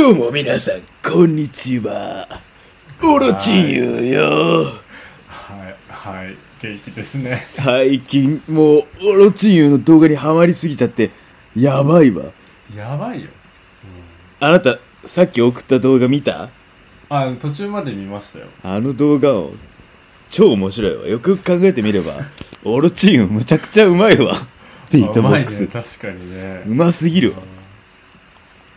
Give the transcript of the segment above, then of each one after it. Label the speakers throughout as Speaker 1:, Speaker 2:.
Speaker 1: どうも皆さん、こんにちは。オロチンユーよ。
Speaker 2: はい、はい、元気ですね。
Speaker 1: 最近、もう、オロチンユーの動画にハマりすぎちゃって、やばいわ。
Speaker 2: やばいよ。
Speaker 1: あなた、さっき送った動画見た？
Speaker 2: あ、途中まで見ましたよ。
Speaker 1: あの動画を、超面白いわ。よくよく考えてみれば、オロチンユーむちゃくちゃうまいわ。ビートボックス。
Speaker 2: あうまいね、確かにね。
Speaker 1: うますぎるわ。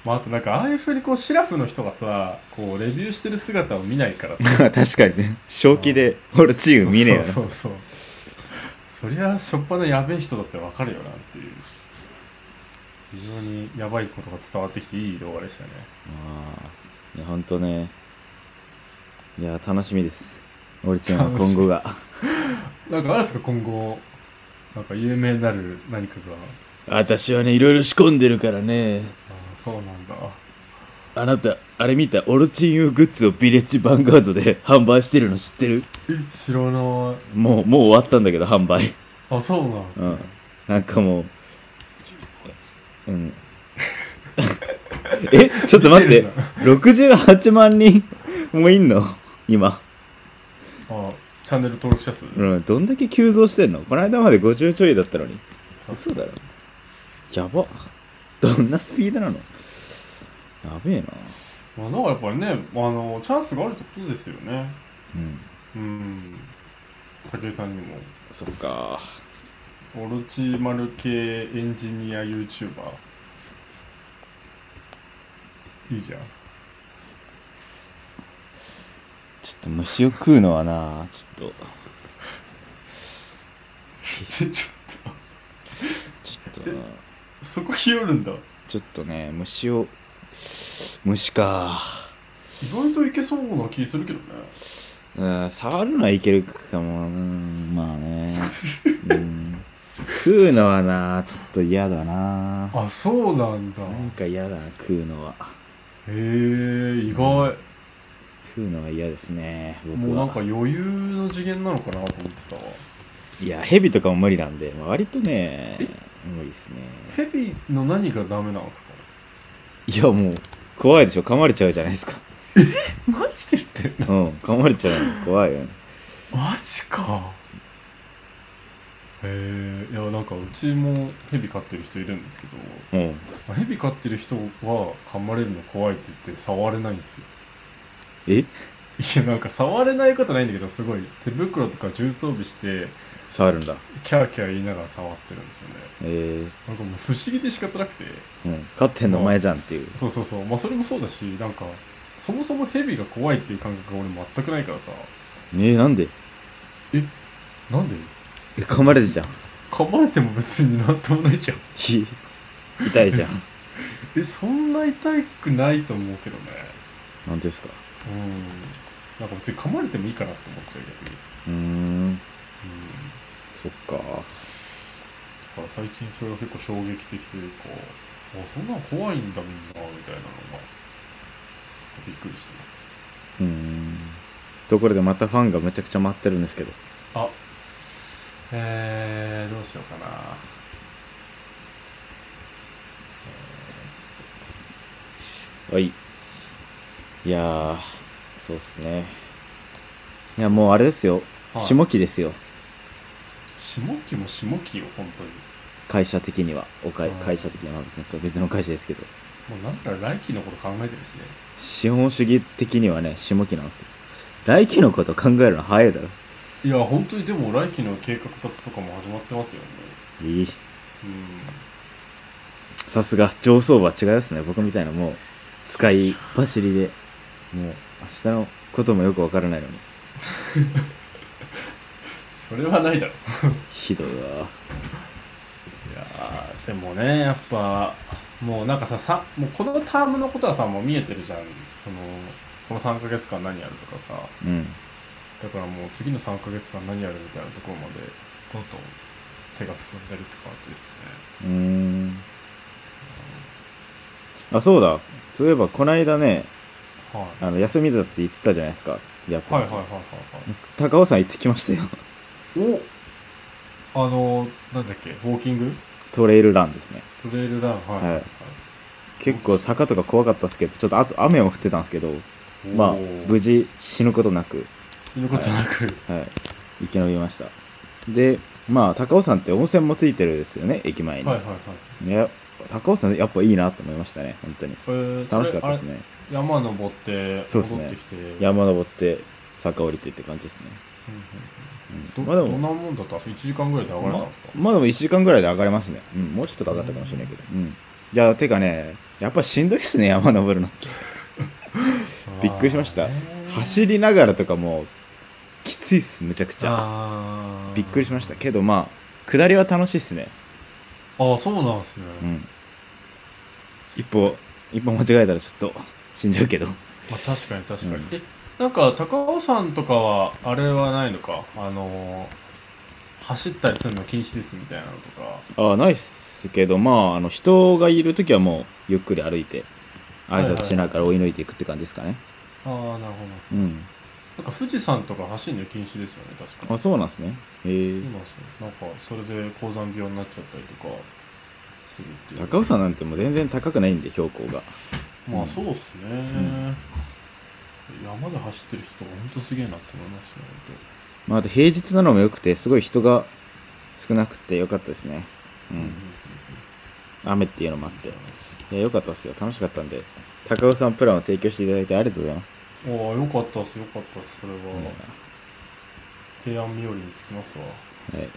Speaker 2: まあ、あとなんか、ああいうふうにこう、シラフの人がさ、こう、レビューしてる姿を見ないからさ。
Speaker 1: 確かにね。正気で、オロチー見ねえよな。
Speaker 2: そうそうそう。そりゃ、しょっぱなやべえ人だってわかるよなっていう。非常にやばいことが伝わってきていい動画でしたね。
Speaker 1: ああ、いや、ほんとね。いや、楽しみです。オロチンユーの今後が。
Speaker 2: なんかあるんですか、今後、なんか有名になる何かが。
Speaker 1: 私はね、いろいろ仕込んでるからね。
Speaker 2: あそうなんだ。
Speaker 1: あなた、あれ見たオロチンユーグッズをビレッジヴァンガードで販売してるの知ってる？
Speaker 2: え、知らない。
Speaker 1: もう、もう終わったんだけど、販売。
Speaker 2: あ、そうなんですね。
Speaker 1: うん。なんかもう、うん。え、ちょっと待って
Speaker 2: 見てる。
Speaker 1: 68万人もいんの？今。
Speaker 2: あ、チャンネル登録者数？
Speaker 1: うん、どんだけ急増してんの？この間まで50ちょいだったのに。嘘だろ。やば。どんなスピードなの？やべえな。
Speaker 2: まあ、なんかやっぱりね、あの、チャンスがあるってことですよね。
Speaker 1: うん。
Speaker 2: うん。武井さんにも。
Speaker 1: そっか。
Speaker 2: オロチマル系エンジニア YouTuber。いいじゃん。
Speaker 1: ちょっと虫を食うのはな、ちょっと、
Speaker 2: ちょ、ちょっ
Speaker 1: ちょっとな、
Speaker 2: と、そこひよるんだ。
Speaker 1: ちょっとね、虫を、虫か。
Speaker 2: 意外といけそうな気するけどね。
Speaker 1: うん、触るのはいけるかも、うん、まあね。うん、食うのはな、ちょっと嫌だな。
Speaker 2: あ、そうなんだ。
Speaker 1: なんか嫌だな、食うのは。
Speaker 2: へえ、意外。
Speaker 1: 食うのは嫌ですね、僕
Speaker 2: もうなんか
Speaker 1: は。
Speaker 2: 余裕の次元なのかなと思ってたわ。
Speaker 1: いや、ヘビとかも無理なんで、まあ割とね
Speaker 2: え、
Speaker 1: 無理ですね。
Speaker 2: ヘビの何がダメなんですか？
Speaker 1: いや、もう、怖いでしょ、噛まれちゃうじゃないですか。
Speaker 2: マジで言ってんの？
Speaker 1: うん、噛まれちゃうの怖いよね。
Speaker 2: マジか。へえ、いや、なんかうちもヘビ飼ってる人いるんですけど、
Speaker 1: うん。
Speaker 2: まあヘビ飼ってる人は噛まれるの怖いって言って触れないんですよ。
Speaker 1: え？
Speaker 2: いや、なんか触れないことないんだけど、すごい手袋とか重装備して、
Speaker 1: 触るんだ。
Speaker 2: キャーキャー言いながら触ってるんですよね。
Speaker 1: え
Speaker 2: なんかもう不思議で仕方なくて。
Speaker 1: ー、うん。飼ってんのお前じゃんっていう。
Speaker 2: そうそうそう。まあそれもそうだし、なんか、そもそもヘビが怖いっていう感覚が俺全くないからさ。
Speaker 1: えー、なんで？
Speaker 2: え、なんで？
Speaker 1: え噛まれてじゃん。
Speaker 2: 噛まれても別になんともないじゃん。
Speaker 1: ひ痛いじゃん。
Speaker 2: え、そんな痛くないと思うけどね。
Speaker 1: なんですか？
Speaker 2: うん。なんか別に噛まれてもいいかなって思っちゃう逆に。
Speaker 1: うーん。
Speaker 2: うん。
Speaker 1: そっか。
Speaker 2: だから最近それが結構衝撃的というか、あ、そんなの怖いんだみんな、みたいなのが、びっくりして
Speaker 1: うーん。ところでまたファンがめちゃくちゃ待ってるんですけど。
Speaker 2: ます。あ、えー、どうしようかな。
Speaker 1: はい。いやー、そうっすね。いや、もうあれですよ。
Speaker 2: はい
Speaker 1: 下期ですよ。
Speaker 2: 下期も下期よ、本当に。
Speaker 1: 会社的には。おかい
Speaker 2: うん
Speaker 1: 会社的には別に別の会社ですけど。
Speaker 2: もうなんか来期のこと考えてるしね。
Speaker 1: 資本主義的にはね、下期なんですよ。来期のこと考えるの早いだろ。
Speaker 2: いや、本当にでも来期の計画立てとかも始まってますよね。
Speaker 1: いい。
Speaker 2: うん。
Speaker 1: さすが、上層部は違いますね。僕みたいなもう、使いっ走りで、もう、明日のこともよくわからないのに。
Speaker 2: それはないだろ。
Speaker 1: ひどいわ。
Speaker 2: いやーでもね、やっぱ、もうなんかさ、さもうこのタームのことはさ、もう見えてるじゃん。その、この3ヶ月間何やるとかさ。
Speaker 1: うん。
Speaker 2: だからもう次の3ヶ月間何やるみたいなところまで、どんどん手が進んでるって感じですね。
Speaker 1: うーん。あ、そうだ。そういえば、こないだね、
Speaker 2: はい。
Speaker 1: あの、休みだって言ってたじゃないですか。やって
Speaker 2: はいはいはいはい
Speaker 1: 高尾山行ってきましたよ。
Speaker 2: はい。おあの、なんだっけ、ウォーキング？
Speaker 1: トレイルランですね。
Speaker 2: トレイルラン、はい。
Speaker 1: はい結構坂とか怖かったですけど、ちょっとあと雨も降ってたんですけど、まあ無事死ぬことなく、
Speaker 2: 死ぬことなく、
Speaker 1: はい、生き延びました。で、まあ、高尾山って温泉もついてるですよね、駅前に。
Speaker 2: はいはいはい。
Speaker 1: いや、高尾山やっぱいいなと思いましたね、本当に。
Speaker 2: えー
Speaker 1: 楽しかったです。ね。
Speaker 2: 山登って、
Speaker 1: そうっすね。山登って、坂降りてって感じですね。
Speaker 2: うんうん
Speaker 1: まあでも、
Speaker 2: なもんだった？んですか ?1 時間ぐらいで上がれたんですか、
Speaker 1: まあでも1時間ぐらいで上がれますね。うん、もうちょっとかかったかもしれないけど。うん。じゃあ、てかね、やっぱしんどいっすね、山登るのって。びっくりしました走りながらとかもう、きついっす、むちゃくちゃ。びっくりしました。けどまあ、下りは楽しいっすね。
Speaker 2: ああ、そうなんですね。
Speaker 1: うん。一歩、一歩間違えたらちょっと死んじゃうけど。
Speaker 2: まあ、確かに確かに。
Speaker 1: うん
Speaker 2: え、なんか、高尾山とかは、あれはないのか？あのー走ったりするの禁止ですみたいなのとか。
Speaker 1: ああ、ないっすけど、まあ、あの、人がいるときはもう、ゆっくり歩いて、挨拶しながら追い抜いていくって感じですかね。
Speaker 2: ああ、なるほど。
Speaker 1: うん。
Speaker 2: なんか富士山とか走るの禁止ですよね、確か
Speaker 1: あ、そうなんですね。へえ
Speaker 2: そう。なんか、それで高山病になっちゃったりとかするっていう。
Speaker 1: 高尾山なんてもう全然高くないんで、標高が。
Speaker 2: まあ、そうっすね。
Speaker 1: ん
Speaker 2: 山で走ってる人が本当すげえなって思いますね、
Speaker 1: まあ、あと平日なのも良くて、すごい人が少なくて良かったですね。う
Speaker 2: 本
Speaker 1: ん。雨っていうのもあって。いや、良かったっすよ。楽しかったんで、高尾山プランを提供していただいてありがとうございます。
Speaker 2: うん。おおよかったっす、よかったっす、それ
Speaker 1: うん
Speaker 2: は。提案日和につきますわ。
Speaker 1: はい。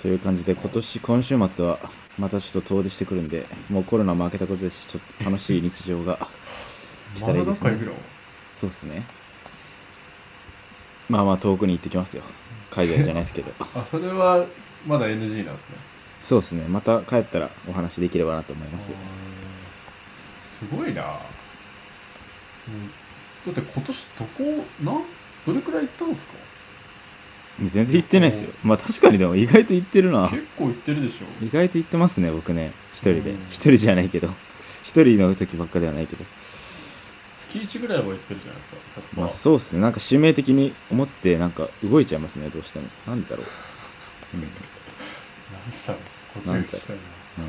Speaker 1: という感じで、今年、今週末は、またちょっと遠出してくるんで、もうコロナも明けたことですし、ちょっと楽しい日常が 来たらいいですねそうっすね。まあまあ遠くに行ってきますよ。海外じゃないですけど。
Speaker 2: あ、それはまだ NG なんですね。
Speaker 1: そうですね。また帰ったらお話できればなと思います。
Speaker 2: すごいな。うんだって今年どこ、なん、どれくらい行ったんですか？
Speaker 1: 全然行ってないですよ。まあ確かにでも意外と行ってるな。
Speaker 2: 結構行ってるでしょ。
Speaker 1: 意外と行ってますね、僕ね。一人で
Speaker 2: うん。
Speaker 1: 一人じゃないけど。一人の時ばっかではないけど。
Speaker 2: 月1ぐらいは行ってるじゃないですか。
Speaker 1: まあ
Speaker 2: 100%
Speaker 1: そうっすね。なんか使命的に思って、なんか動いちゃいますね、どうしても。なんでだろう。うん。
Speaker 2: なんだろう。
Speaker 1: うん。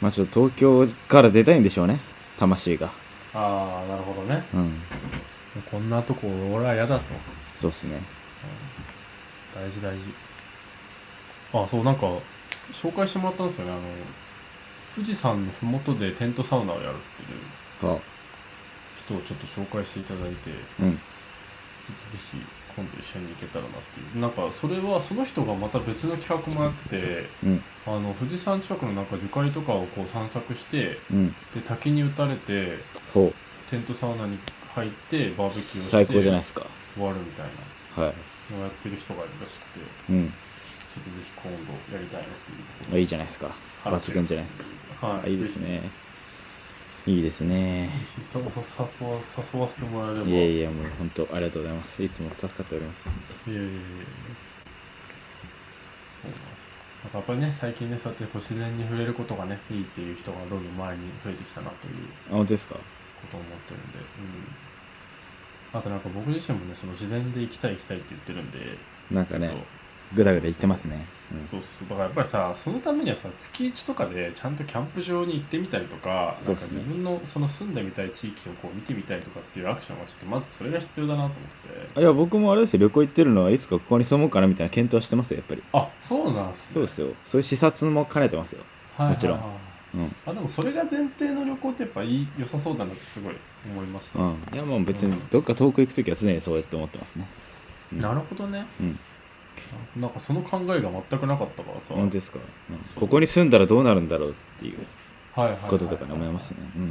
Speaker 1: まあちょっと東京から出たいんでしょうね。魂が。
Speaker 2: ああ、なるほどね。
Speaker 1: うん。
Speaker 2: こんなとこ俺は嫌だと。
Speaker 1: そうっすね。
Speaker 2: 大事大事。あ、そう、なんか、紹介してもらったんですよね。あの、富士山のふもとでテントサウナをやるっていう
Speaker 1: は
Speaker 2: 人をちょっと紹介していただいて。
Speaker 1: うん。
Speaker 2: ひ今度一緒に行けたらなっていう。なんか、それはその人がまた別の企画もやってて、
Speaker 1: うん。
Speaker 2: あの、富士山近くのなんか樹海とかをこう散策して、
Speaker 1: うん。
Speaker 2: で、滝に打たれて、
Speaker 1: ほ
Speaker 2: テントサウナに入って、バーベキュー。して、
Speaker 1: 最高じゃないですか。
Speaker 2: 終わるみたいな
Speaker 1: はい。
Speaker 2: のをやってる人がいるらしくて、
Speaker 1: うん。
Speaker 2: ちょっとぜひ今度やりたいなっていうところ
Speaker 1: まあいいじゃないですか。抜群じゃないですか。
Speaker 2: はい。
Speaker 1: いいですね。いいですね。
Speaker 2: 誘わ誘わせてもらえれば。
Speaker 1: いやいや、もう本当ありがとうございます。いつも助かっております。
Speaker 2: いやいやいやそうなんです。なんかやっぱりね、最近ね、そうやってこう自然に触れることがね、いいっていう人がどんどん前に増えてきたなという
Speaker 1: あ、本当ですか？
Speaker 2: ことを思ってるんで、うん。あとなんか僕自身もね、その自然で行きたい行きたいって言ってるんで、
Speaker 1: なんかねぐだぐだ言ってますね。うん
Speaker 2: そうそう。だからやっぱりさ、そのためにはさ、月1とかでちゃんとキャンプ場に行ってみたりとか、なんか自分のその住んでみたい地域をこう見てみたいとかっていうアクションはちょっとまずそれが必要だなと思って。
Speaker 1: いや、僕もあれですよ、旅行行ってるのはいつかここに住もうかなみたいな検討はしてますよ、やっぱり。
Speaker 2: あ、そうなんすね。
Speaker 1: そうですよ。そういう視察も兼ねてますよ。
Speaker 2: はい
Speaker 1: もちろんうん。
Speaker 2: あ、でもそれが前提の旅行ってやっぱいい良さそうだなってすごい思いました。
Speaker 1: うん。いや、もう別にどっか遠く行くときは常にそうやって思ってますね。うん
Speaker 2: なるほどね。
Speaker 1: うん。
Speaker 2: なんかその考えが全くなかったからさ。
Speaker 1: 本当ですか、うんここに住んだらどうなるんだろうっていう
Speaker 2: はいはい
Speaker 1: こととかね思いますね。うん。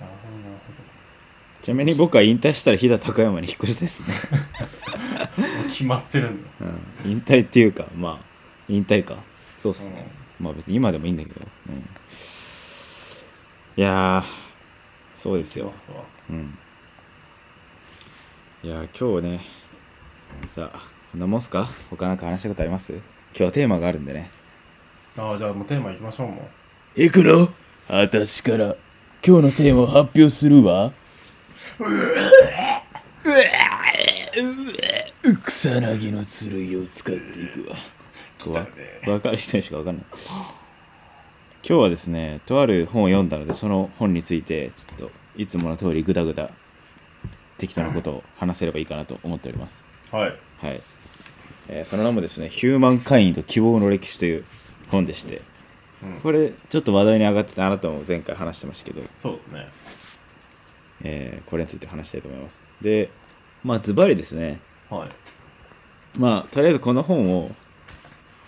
Speaker 2: なるほどなる
Speaker 1: ちなみに僕は引退したら飛騨高山に引っ越しですね。
Speaker 2: ほど。決まってるんだ。
Speaker 1: うん。引退っていうか、まあ、引退か。そうっすね。まあ別に今でもいいんだけど。うん。いやー、そうですよ。う。ん。いやー、今日ね、さあ、こんなもんすか？他なんか話したことあります？今日はテーマがあるんでね。
Speaker 2: ああ、じゃあもうテーマ行きましょうもう。
Speaker 1: 行くの私から今日のテーマを発表するわ。うわうわ草薙の剣を使っていくわ。
Speaker 2: 来たよね。
Speaker 1: 分かる人にしか分かんない。今日はですね、とある本を読んだので、その本について、ちょっと、いつもの通りぐだぐだ、適当なことを話せればいいかなと思っております。
Speaker 2: はい。
Speaker 1: はい。えーその名もですね、ヒューマンカインド希望の歴史という本でして、
Speaker 2: うん、
Speaker 1: これ、ちょっと話題に上がってて、あなたも前回話してましたけど、
Speaker 2: そうですね。
Speaker 1: えーこれについて話したいと思います。で、まあ、ズバリですね、
Speaker 2: はい。
Speaker 1: まあ、とりあえずこの本を、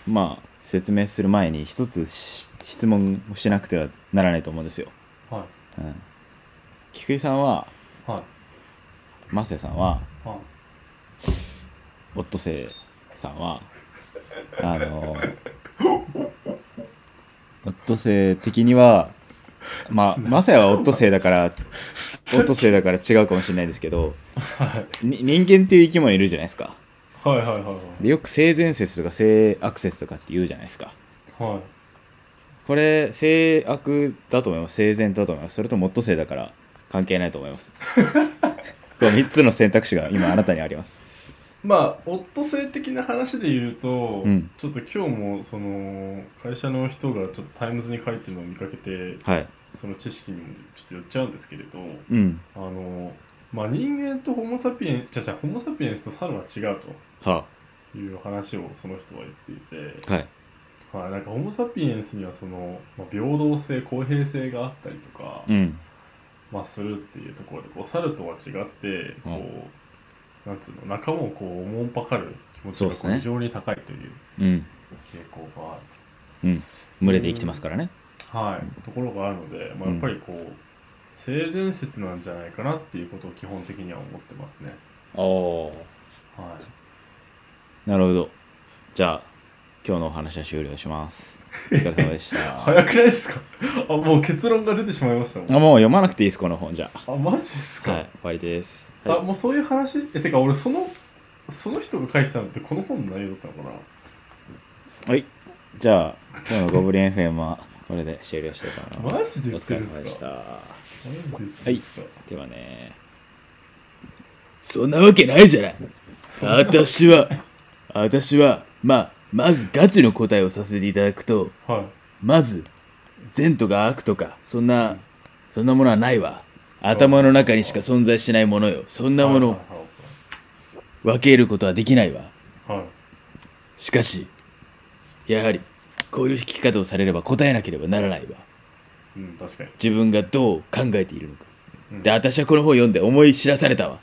Speaker 1: まあ、説明する前に一つし質問をしなくてはならないと思うんですよ。
Speaker 2: は
Speaker 1: うん。菊井さんは、
Speaker 2: い。はい。
Speaker 1: マセさんは、
Speaker 2: はい。
Speaker 1: オットセイさんは、あの、オットセイ的には、まあ、マセはオットセイだから、オットセイだから違うかもしれないですけど、
Speaker 2: はい。
Speaker 1: に人間っていう生き物いるじゃないですか。
Speaker 2: はいはいはいはい。
Speaker 1: でよく性善説とか性悪説とかって言うじゃないですか。
Speaker 2: はい。
Speaker 1: これ、性悪だと思います。性善だと思います。それともオットセイだから関係ないと思います。この3つの選択肢が今あなたにあります。
Speaker 2: まあ、オットセイ的な話で言うと、
Speaker 1: うん
Speaker 2: ちょっと今日も、その、会社の人がちょっとタイムズに書いてるのを見かけて、
Speaker 1: はい。
Speaker 2: その知識にもちょっと寄っちゃうんですけれど、
Speaker 1: うん。
Speaker 2: あの、まあ、人間とホモ・サピエンス、じゃじゃホモ・サピエンスとサルは違う
Speaker 1: は
Speaker 2: という話をその人は言っていて、
Speaker 1: あ。はい。
Speaker 2: はい、なんかホモ・サピエンスにはその、まあ、平等性、公平性があったりとか、
Speaker 1: うん。
Speaker 2: まあ、するっていうところで、こう、猿とは違って、こう、
Speaker 1: うん
Speaker 2: なんつうの、仲間をこう、おもんぱかる気持ちが
Speaker 1: そうですね
Speaker 2: こう非常に高いという
Speaker 1: うん。
Speaker 2: 傾向がある
Speaker 1: うん。群れで生きてますからね。
Speaker 2: と。はい、ところがあるので、まあ、やっぱりこう、性善説なんじゃないかなっていうことを基本的には思ってますね。
Speaker 1: お
Speaker 2: はい。
Speaker 1: なるほど。じゃあ、今日のお話は終了します。お疲れ様でした。
Speaker 2: 早くないですか？あ、もう結論が出てしまいましたもん。
Speaker 1: あ、もう読まなくていいです、この本じゃ
Speaker 2: あ、マジです
Speaker 1: あ。
Speaker 2: か、
Speaker 1: はい、終わりです。
Speaker 2: あ、
Speaker 1: はい、
Speaker 2: もうそういう話？え、てか俺その、その人が書いてたのってこの本の内容だったのかな？
Speaker 1: はい。じゃあ、今日のゴブリン FM はこれで終了したいと思います。
Speaker 2: マジで
Speaker 1: お疲れ様ですした。はい
Speaker 2: で
Speaker 1: はね。そんなわけないじゃない。私は、私は、まあ、まずガチの答えをさせていただくと、
Speaker 2: はい。
Speaker 1: まず、善とか悪とか、そんな、そんなものはないわ。頭の中にしか存在しないものよ。そんなものを分けることはできないわ。
Speaker 2: はい。はい。
Speaker 1: しかし、やはり、こういう聞き方をされれば答えなければならないわ。
Speaker 2: うん、確かに。
Speaker 1: 自分がどう考えているのか。
Speaker 2: うん
Speaker 1: で、私はこの本を読んで思い知らされたわ。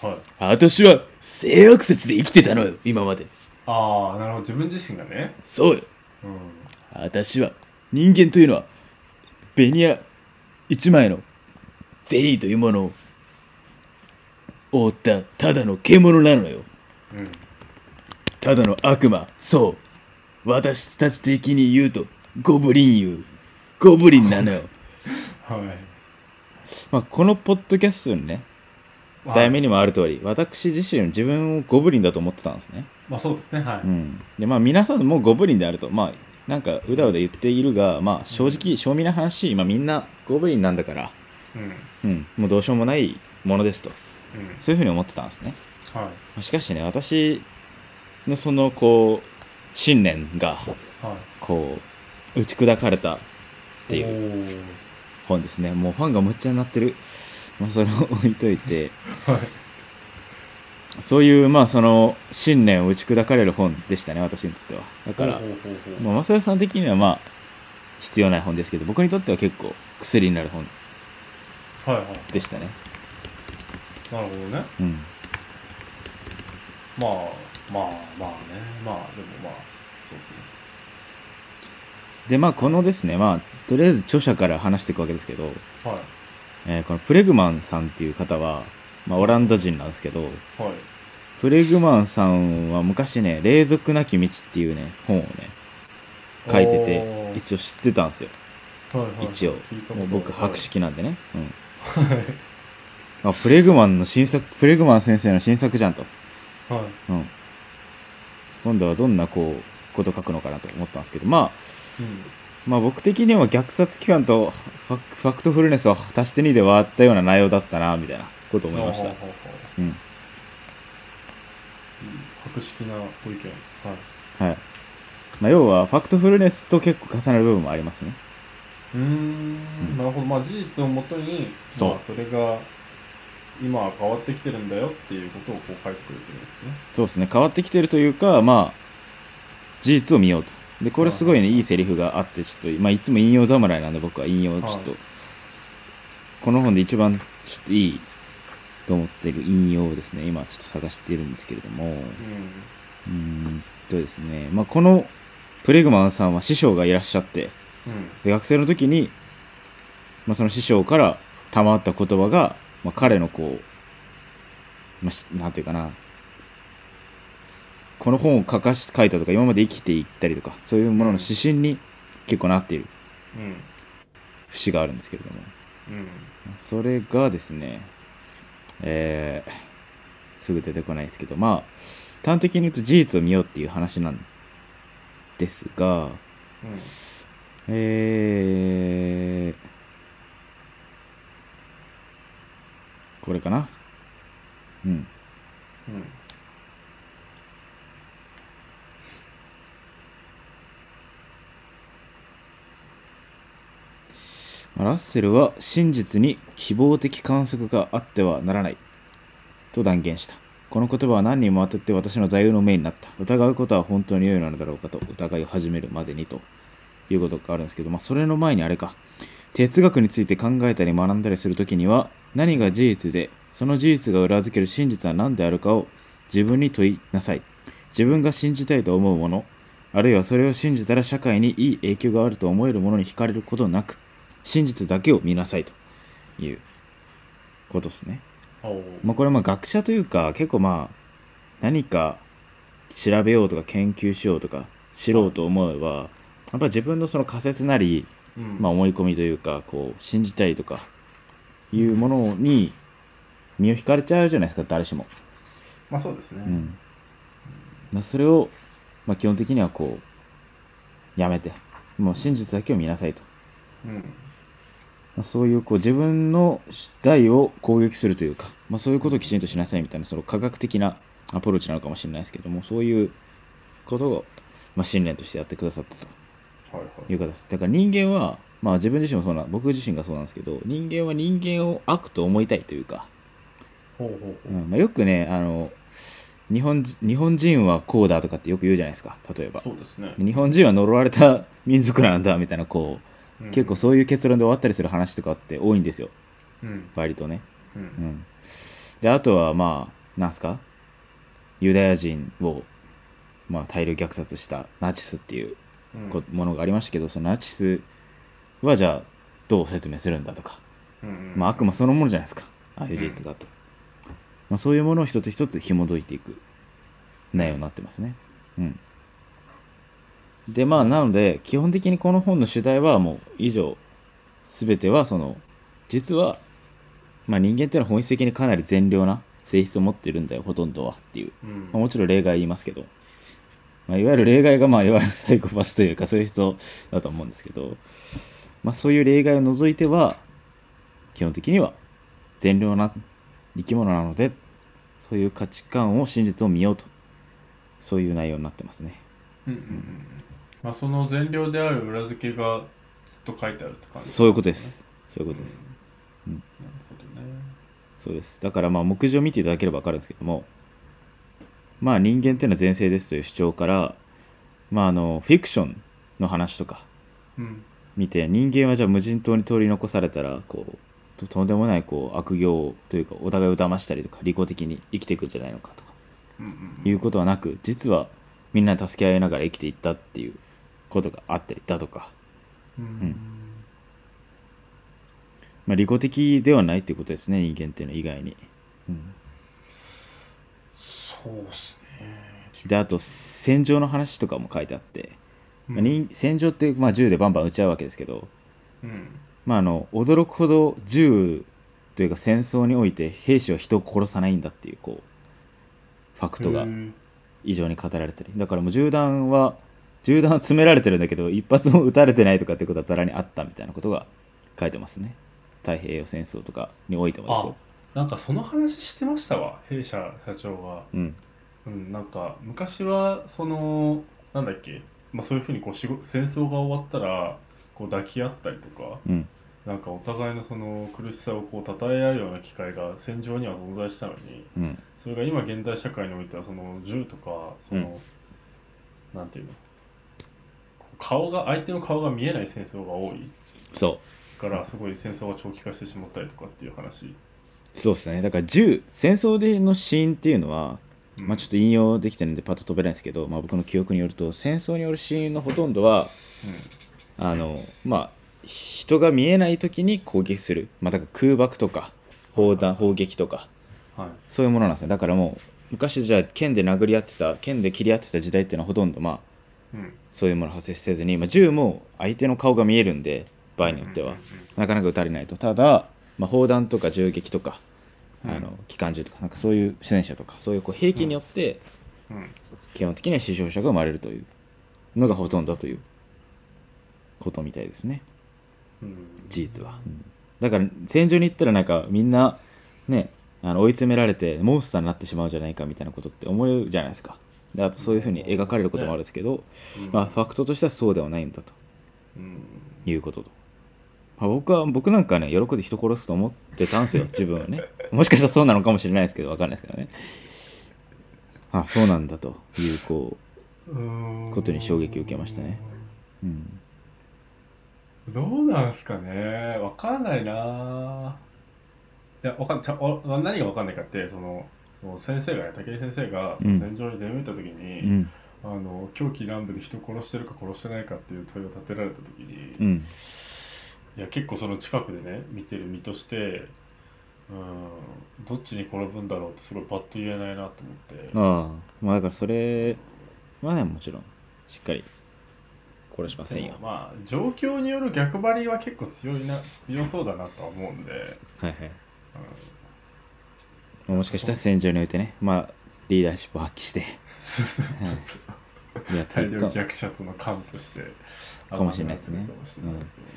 Speaker 2: はい。
Speaker 1: 私は性悪説で生きてたのよ、今まで。
Speaker 2: ああ、なるほど。自分自身がね。
Speaker 1: そうよ。
Speaker 2: うん。
Speaker 1: 私は、人間というのは、ベニヤ一枚の善意というものを覆ったただの獣なのよ。
Speaker 2: うん。
Speaker 1: ただの悪魔。そう。私たち的に言うと、ゴブリン言う。ゴブリンなのよ。
Speaker 2: はい。
Speaker 1: まあ、このポッドキャストにね、題名にもある通り、私自身自分をゴブリンだと思ってたんですね。
Speaker 2: まあそうですね。はい。
Speaker 1: うん。で、まあ皆さんもゴブリンであると、まあ、なんかうだうだ言っているが、まあ正直、正味な話、まあみんなゴブリンなんだから、
Speaker 2: うん。
Speaker 1: うん、もうどうしようもないものですと。
Speaker 2: うん。
Speaker 1: そういうふうに思ってたんですね。
Speaker 2: はい。
Speaker 1: まあしかしね、私のその、こう、信念が、
Speaker 2: はい。
Speaker 1: こう、打ち砕かれたっていう。本ですね。もうファンがむっちゃになってる。まあそれを置いといて、
Speaker 2: はい。
Speaker 1: そういう、まあその、信念を打ち砕かれる本でしたね、私にとっては。だからまあ、正代さん的にはまあ、必要ない本ですけど、僕にとっては結構薬になる本
Speaker 2: はいはい。
Speaker 1: でしたね。
Speaker 2: なるほどね。
Speaker 1: うん。
Speaker 2: まあ、まあ、まあね。まあ、でもまあ、そうですね。
Speaker 1: で、まあこのですね、まあ、とりあえず著者から話していくわけですけど、
Speaker 2: はい。
Speaker 1: えーこのプレグマンさんっていう方は、まあオランダ人なんですけど、
Speaker 2: はい。
Speaker 1: プレグマンさんは昔ね、霊俗なき道っていうね、本をね、書いてて、一応知ってたんですよ。
Speaker 2: はいはい
Speaker 1: 一応もう僕、博識なんでね。うん。
Speaker 2: はい。
Speaker 1: あ、プレグマンの新作、プレグマン先生の新作じゃんと。
Speaker 2: はい。
Speaker 1: うん。今度はどんな、こう、こと書くのかなと思ったんですけど、まあ、まあ僕的には虐殺期間とファファクトフルネスを足して2で割ったような内容だったな、みたいなこと。思いました
Speaker 2: ほう。
Speaker 1: ん。
Speaker 2: 博識なご意見。はい。
Speaker 1: はい。まあ、要はファクトフルネスと結構重なる部分もありますね。
Speaker 2: うーん、なるほど。まあ事実をもとに、
Speaker 1: そう
Speaker 2: まあ、それが今は変わってきてるんだよっていうことをこう書いてくれてるんですね。
Speaker 1: そうですね。変わってきてるというか、まあ、事実を見ようと。で、これすごいね、
Speaker 2: はい
Speaker 1: いいセリフがあって、ちょっと、まあ、いつも引用侍なんで僕は引用ちょっと、
Speaker 2: はい
Speaker 1: この本で一番ちょっといいと思ってる引用をですね、今ちょっと探しているんですけれども、うーんとですね、まあ、このプレグマンさんは師匠がいらっしゃって。で学生の時に、まあ、その師匠から賜った言葉が、まあ、彼のこう、まあ、しなんていうかな、この本を書かし書いたとか、今まで生きていったりとか、そういうものの指針に結構なっている。節があるんですけれども、
Speaker 2: うん。
Speaker 1: それがですね、えー、すぐ出てこないですけど、まあ、端的に言うと事実を見ようっていう話なんですが、
Speaker 2: うん。
Speaker 1: えー、これかな？うん。
Speaker 2: うん。
Speaker 1: ラッセルは真実に希望的観測があってはならないと断言した。この言葉は何人も当たって私の座右の銘になった。疑うことは本当に良いのだろうかと疑い始めるまでにということがあるんですけど、まあそれの前にあれか。哲学について考えたり学んだりするときには何が事実で、その事実が裏付ける真実は何であるかを自分に問いなさい。自分が信じたいと思うもの、あるいはそれを信じたら社会にいい影響があると思えるものに惹かれることなく、真実だけを見なさいということですね。まあ、これはまあ学者というか結構まあ何か調べようとか研究しようとか知ろうと思えばやっぱり自分のその仮説なり、
Speaker 2: うん。
Speaker 1: まあ、思い込みというかこう信じたいとかいうものに身を引かれちゃうじゃないですか誰しも。
Speaker 2: まあそうですね。
Speaker 1: うん、まあそれを、まあ、基本的にはこうやめてもう真実だけを見なさいと。
Speaker 2: うん。
Speaker 1: まあ、そういうこう自分の主体を攻撃するというか、まあ、そういうことをきちんとしなさいみたいなその科学的なアプローチなのかもしれないですけどもそういうことを、まあ、信念としてやってくださったと
Speaker 2: はいはい。
Speaker 1: いう形ですだから人間は、まあ、自分自身もそうな僕自身がそうなんですけど人間は人間を悪と思いたいというか、
Speaker 2: ほう
Speaker 1: んまあ、よくねあの日本人日本人はこうだとかってよく言うじゃないですか例えば
Speaker 2: そうですね。
Speaker 1: 日本人は呪われた民族なんだみたいなこう
Speaker 2: うん。
Speaker 1: 結構そういう結論で終わったりする話とかって多いんですよ。
Speaker 2: うん。
Speaker 1: 割とね。
Speaker 2: う。
Speaker 1: うん。ん、であとはまあなんすか？ユダヤ人を、まあ、大量虐殺したナチスっていうものがありましたけどそのナチスはじゃあどう説明するんだとか、
Speaker 2: うん
Speaker 1: まあ、悪魔そのものじゃないですか。ああいう事実だと、まあ、そういうものを一つ一つ紐解いていく内容になってますね。うんでまあなので基本的にこの本の主題はもう以上全てはその実はまあ人間っていうのは本質的にかなり善良な性質を持ってるんだよほとんどはっていう、
Speaker 2: うん。
Speaker 1: まあ、もちろん例外言いますけど、まあ、いわゆる例外がまあいわゆるサイコパスというかそういう人だと思うんですけど、まあ、そういう例外を除いては基本的には善良な生き物なのでそういう価値観を真実を見ようと。そういう内容になってますね。
Speaker 2: うんうんうんまあその善良である裏付けがずっと書いてあるって感じ。
Speaker 1: そういうことです。そういうことです、
Speaker 2: うん。なるほどね。
Speaker 1: そうです。だからまあ目次を見ていただければ分かるんですけども、まあ人間っていうのは前世ですという主張から、まああの、フィクションの話とか
Speaker 2: うん。
Speaker 1: 見て、人間はじゃあ無人島に取り残されたら、こう、ととんでもないこう悪行というか、お互いを騙したりとか、利己的に生きていくんじゃないのかとか、
Speaker 2: うんうん。
Speaker 1: いうことはなく、実はみんな助け合いながら生きていったっていうことがあったりだとか、
Speaker 2: うん。
Speaker 1: まあ利己的ではないっていうことですね、人間っていうのは意外に。うん。
Speaker 2: そうですね。
Speaker 1: で、あと、戦場の話とかも書いてあって、まあ戦場って、まあ、銃でバンバン撃ち合うわけですけど、
Speaker 2: うん。
Speaker 1: まあ、あの驚くほど銃というか戦争において兵士は人を殺さないんだっていうこうファクトが異常に語られたり。だからもう銃弾は銃弾は詰められてるんだけど一発も撃たれてないとかってことはざらにあったみたいなことが書いてますね。太平洋戦争とかにおいてもです
Speaker 2: あ
Speaker 1: よ
Speaker 2: なんかその話してましたわ弊社社長が
Speaker 1: うん。
Speaker 2: うんなんか昔はそのなんだっけまあ、そういうふうにこう戦争が終わったらこう抱き合ったりとか
Speaker 1: うん。
Speaker 2: なんかお互いのその苦しさをこう称え合うような機会が戦場には存在したのに
Speaker 1: うん。
Speaker 2: それが今現代社会においてはその銃とかその、なんていうの顔が相手の顔が見えない戦争が多い。
Speaker 1: そ
Speaker 2: からすごい戦争が長期化してしまったりとかっていう話、
Speaker 1: うそうですね。だから銃戦争でのシーンっていうのは
Speaker 2: うん。
Speaker 1: まあちょっと引用できてるんでパッと飛べないんですけど、まあ、僕の記憶によると戦争によるシーンのほとんどはあのまあ人が見えない時に攻撃する、まあ、だから空爆とか砲弾砲撃とか。
Speaker 2: うんはい。
Speaker 1: そういうものなんですよだからもう昔じゃあ剣で殴り合ってた剣で切り合ってた時代っていうのはほとんどまあ
Speaker 2: うん
Speaker 1: そういうもの発生せずに、まあ、銃も相手の顔が見えるんで場合によっては、
Speaker 2: うんうん
Speaker 1: なかなか撃たれないと。ただ、まあ、砲弾とか銃撃とか、
Speaker 2: うん。
Speaker 1: あの機関銃とかなんかそういう戦車とかそういうこう兵器によって
Speaker 2: うん。うん。
Speaker 1: 基本的には死傷者が生まれるというのがほとんどということみたいですね。
Speaker 2: うん。
Speaker 1: 事実は、だから戦場に行ったらなんかみんなねあの追い詰められてモンスターになってしまうんじゃないかみたいなことって思うじゃないですかであとそういうふうに描かれることもあるんですけど、
Speaker 2: うん。
Speaker 1: まあ、ファクトとしてはそうではないんだと。
Speaker 2: うん。
Speaker 1: いうことと、まあ、僕は僕なんかね喜んで人殺すと思ってたんですよ 自分はね。もしかしたらそうなのかもしれないですけど分かんないですけどね。あそうなんだと。いうこことに衝撃を受けましたね。う、うん、
Speaker 2: どうなんすかね。わかんないな。いやわかんちゃお何がわかんないかってそのその先生がね武井先生が戦場に出向いた時に、
Speaker 1: うん。
Speaker 2: あの狂気乱舞で人殺してるか殺してないかっていう問いを立てられた時に、い
Speaker 1: うん。
Speaker 2: や結構その近くでね見てる身としてうんどっちに転ぶんだろうってすごいパッと言えないなと思って。
Speaker 1: ああ。まあだからそれはねもちろんしっかり殺しませんよ。
Speaker 2: まあ状況による逆張りは結構強いな強そうだなとは思うんで、
Speaker 1: はいはい。
Speaker 2: うん
Speaker 1: もしかしたら戦場においてねまあリーダーシップを発揮して やっていくか
Speaker 2: 虐殺の幹として
Speaker 1: かもしれないですね。
Speaker 2: かもしれないですけどね。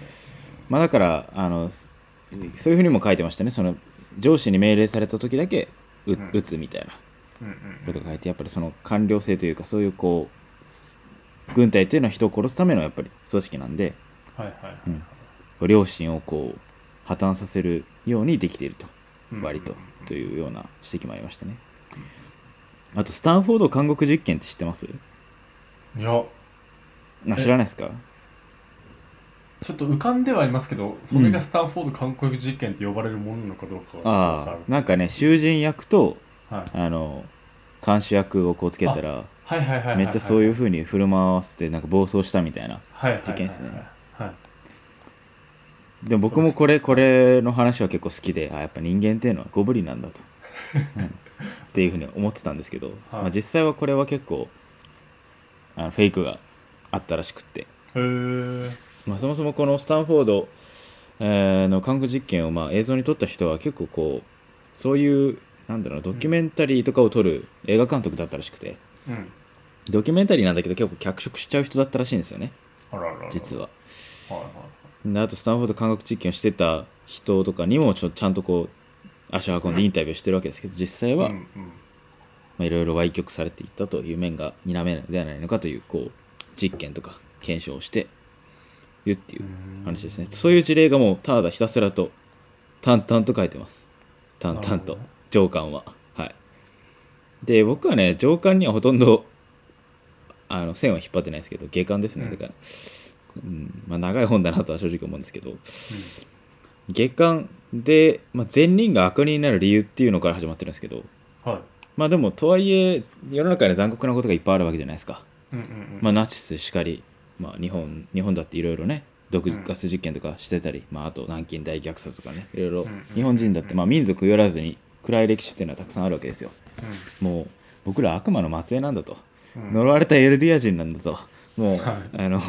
Speaker 1: まあだからあのそういうふうにも書いてましたね。その上司に命令された時だけう
Speaker 2: うん。
Speaker 1: 撃つみたいな
Speaker 2: うんうん
Speaker 1: ことが書いてやっぱりその官僚性というかそういうこうす軍隊っていうのは人を殺すためのやっぱり組織なんで
Speaker 2: はいはいはい
Speaker 1: うん。こう良心をこう破綻させるようにできていると。
Speaker 2: うん
Speaker 1: 割とというような指摘もありましたね。あとスタンフォード監獄実験って知ってます？
Speaker 2: いや。
Speaker 1: あ知らないですか？
Speaker 2: ちょっと浮かんではいますけどそれがスタンフォード韓国実験って呼ばれるものなのかどうかは
Speaker 1: あ
Speaker 2: る
Speaker 1: あなんかね囚人役と
Speaker 2: はい。
Speaker 1: あの監視役をこうつけたら
Speaker 2: はい。はい。はい。はい。
Speaker 1: めっちゃそういう風に振る舞わせてなんか暴走したみたいな
Speaker 2: はい。はい。はい。
Speaker 1: 事件っすね。
Speaker 2: はい
Speaker 1: でも僕もこれこれの話は結構好きであやっぱ人間っていうのはゴブリンなんだと、うん。っていうふうに思ってたんですけど、まあ、実際はこれは結構あのフェイクがあったらしくって、まあ、そもそもこのスタンフォード、えーの韓国実験をまあ映像に撮った人は結構こうそういうなんだろうなドキュメンタリーとかを撮る映画監督だったらしくて。
Speaker 2: うん。
Speaker 1: ドキュメンタリーなんだけど結構脚色しちゃう人だったらしいんですよね。実は。
Speaker 2: はいはい。
Speaker 1: であとスタンフォード科学実験をしてた人とかにもちょちゃんとこう足を運んでインタビューしてるわけですけど実際はまあいろいろ歪曲されていったという面が否めないのではないのかというこう実験とか検証をしているっていう話ですね。そういう事例がもうただひたすらと淡々と書いてます。淡々と。上官は。はい。で僕はね上官にはほとんどあの線は引っ張ってないですけど下巻ですね、
Speaker 2: うん。
Speaker 1: だから、うん。まあ、長い本だなとは正直思うんですけど月間で、まあ、善人が悪人になる理由っていうのから始まってるんですけど
Speaker 2: うんはい。
Speaker 1: まあでもとはいえ世の中には残酷なことがいっぱいあるわけじゃないですか、
Speaker 2: うんうんうん。
Speaker 1: まあ、ナチスしかり、まあ、日本日本だっていろいろね毒ガス実験とかしてたり、まあ、あと南京大虐殺とかねいろいろ
Speaker 2: うん
Speaker 1: 日本人だって、まあ、民族よらずに暗い歴史っていうのはたくさんあるわけですよ。もう僕ら悪魔の末裔なんだと。
Speaker 2: うんうん。
Speaker 1: 呪われたエルディア人なんだともう、
Speaker 2: はい。
Speaker 1: あの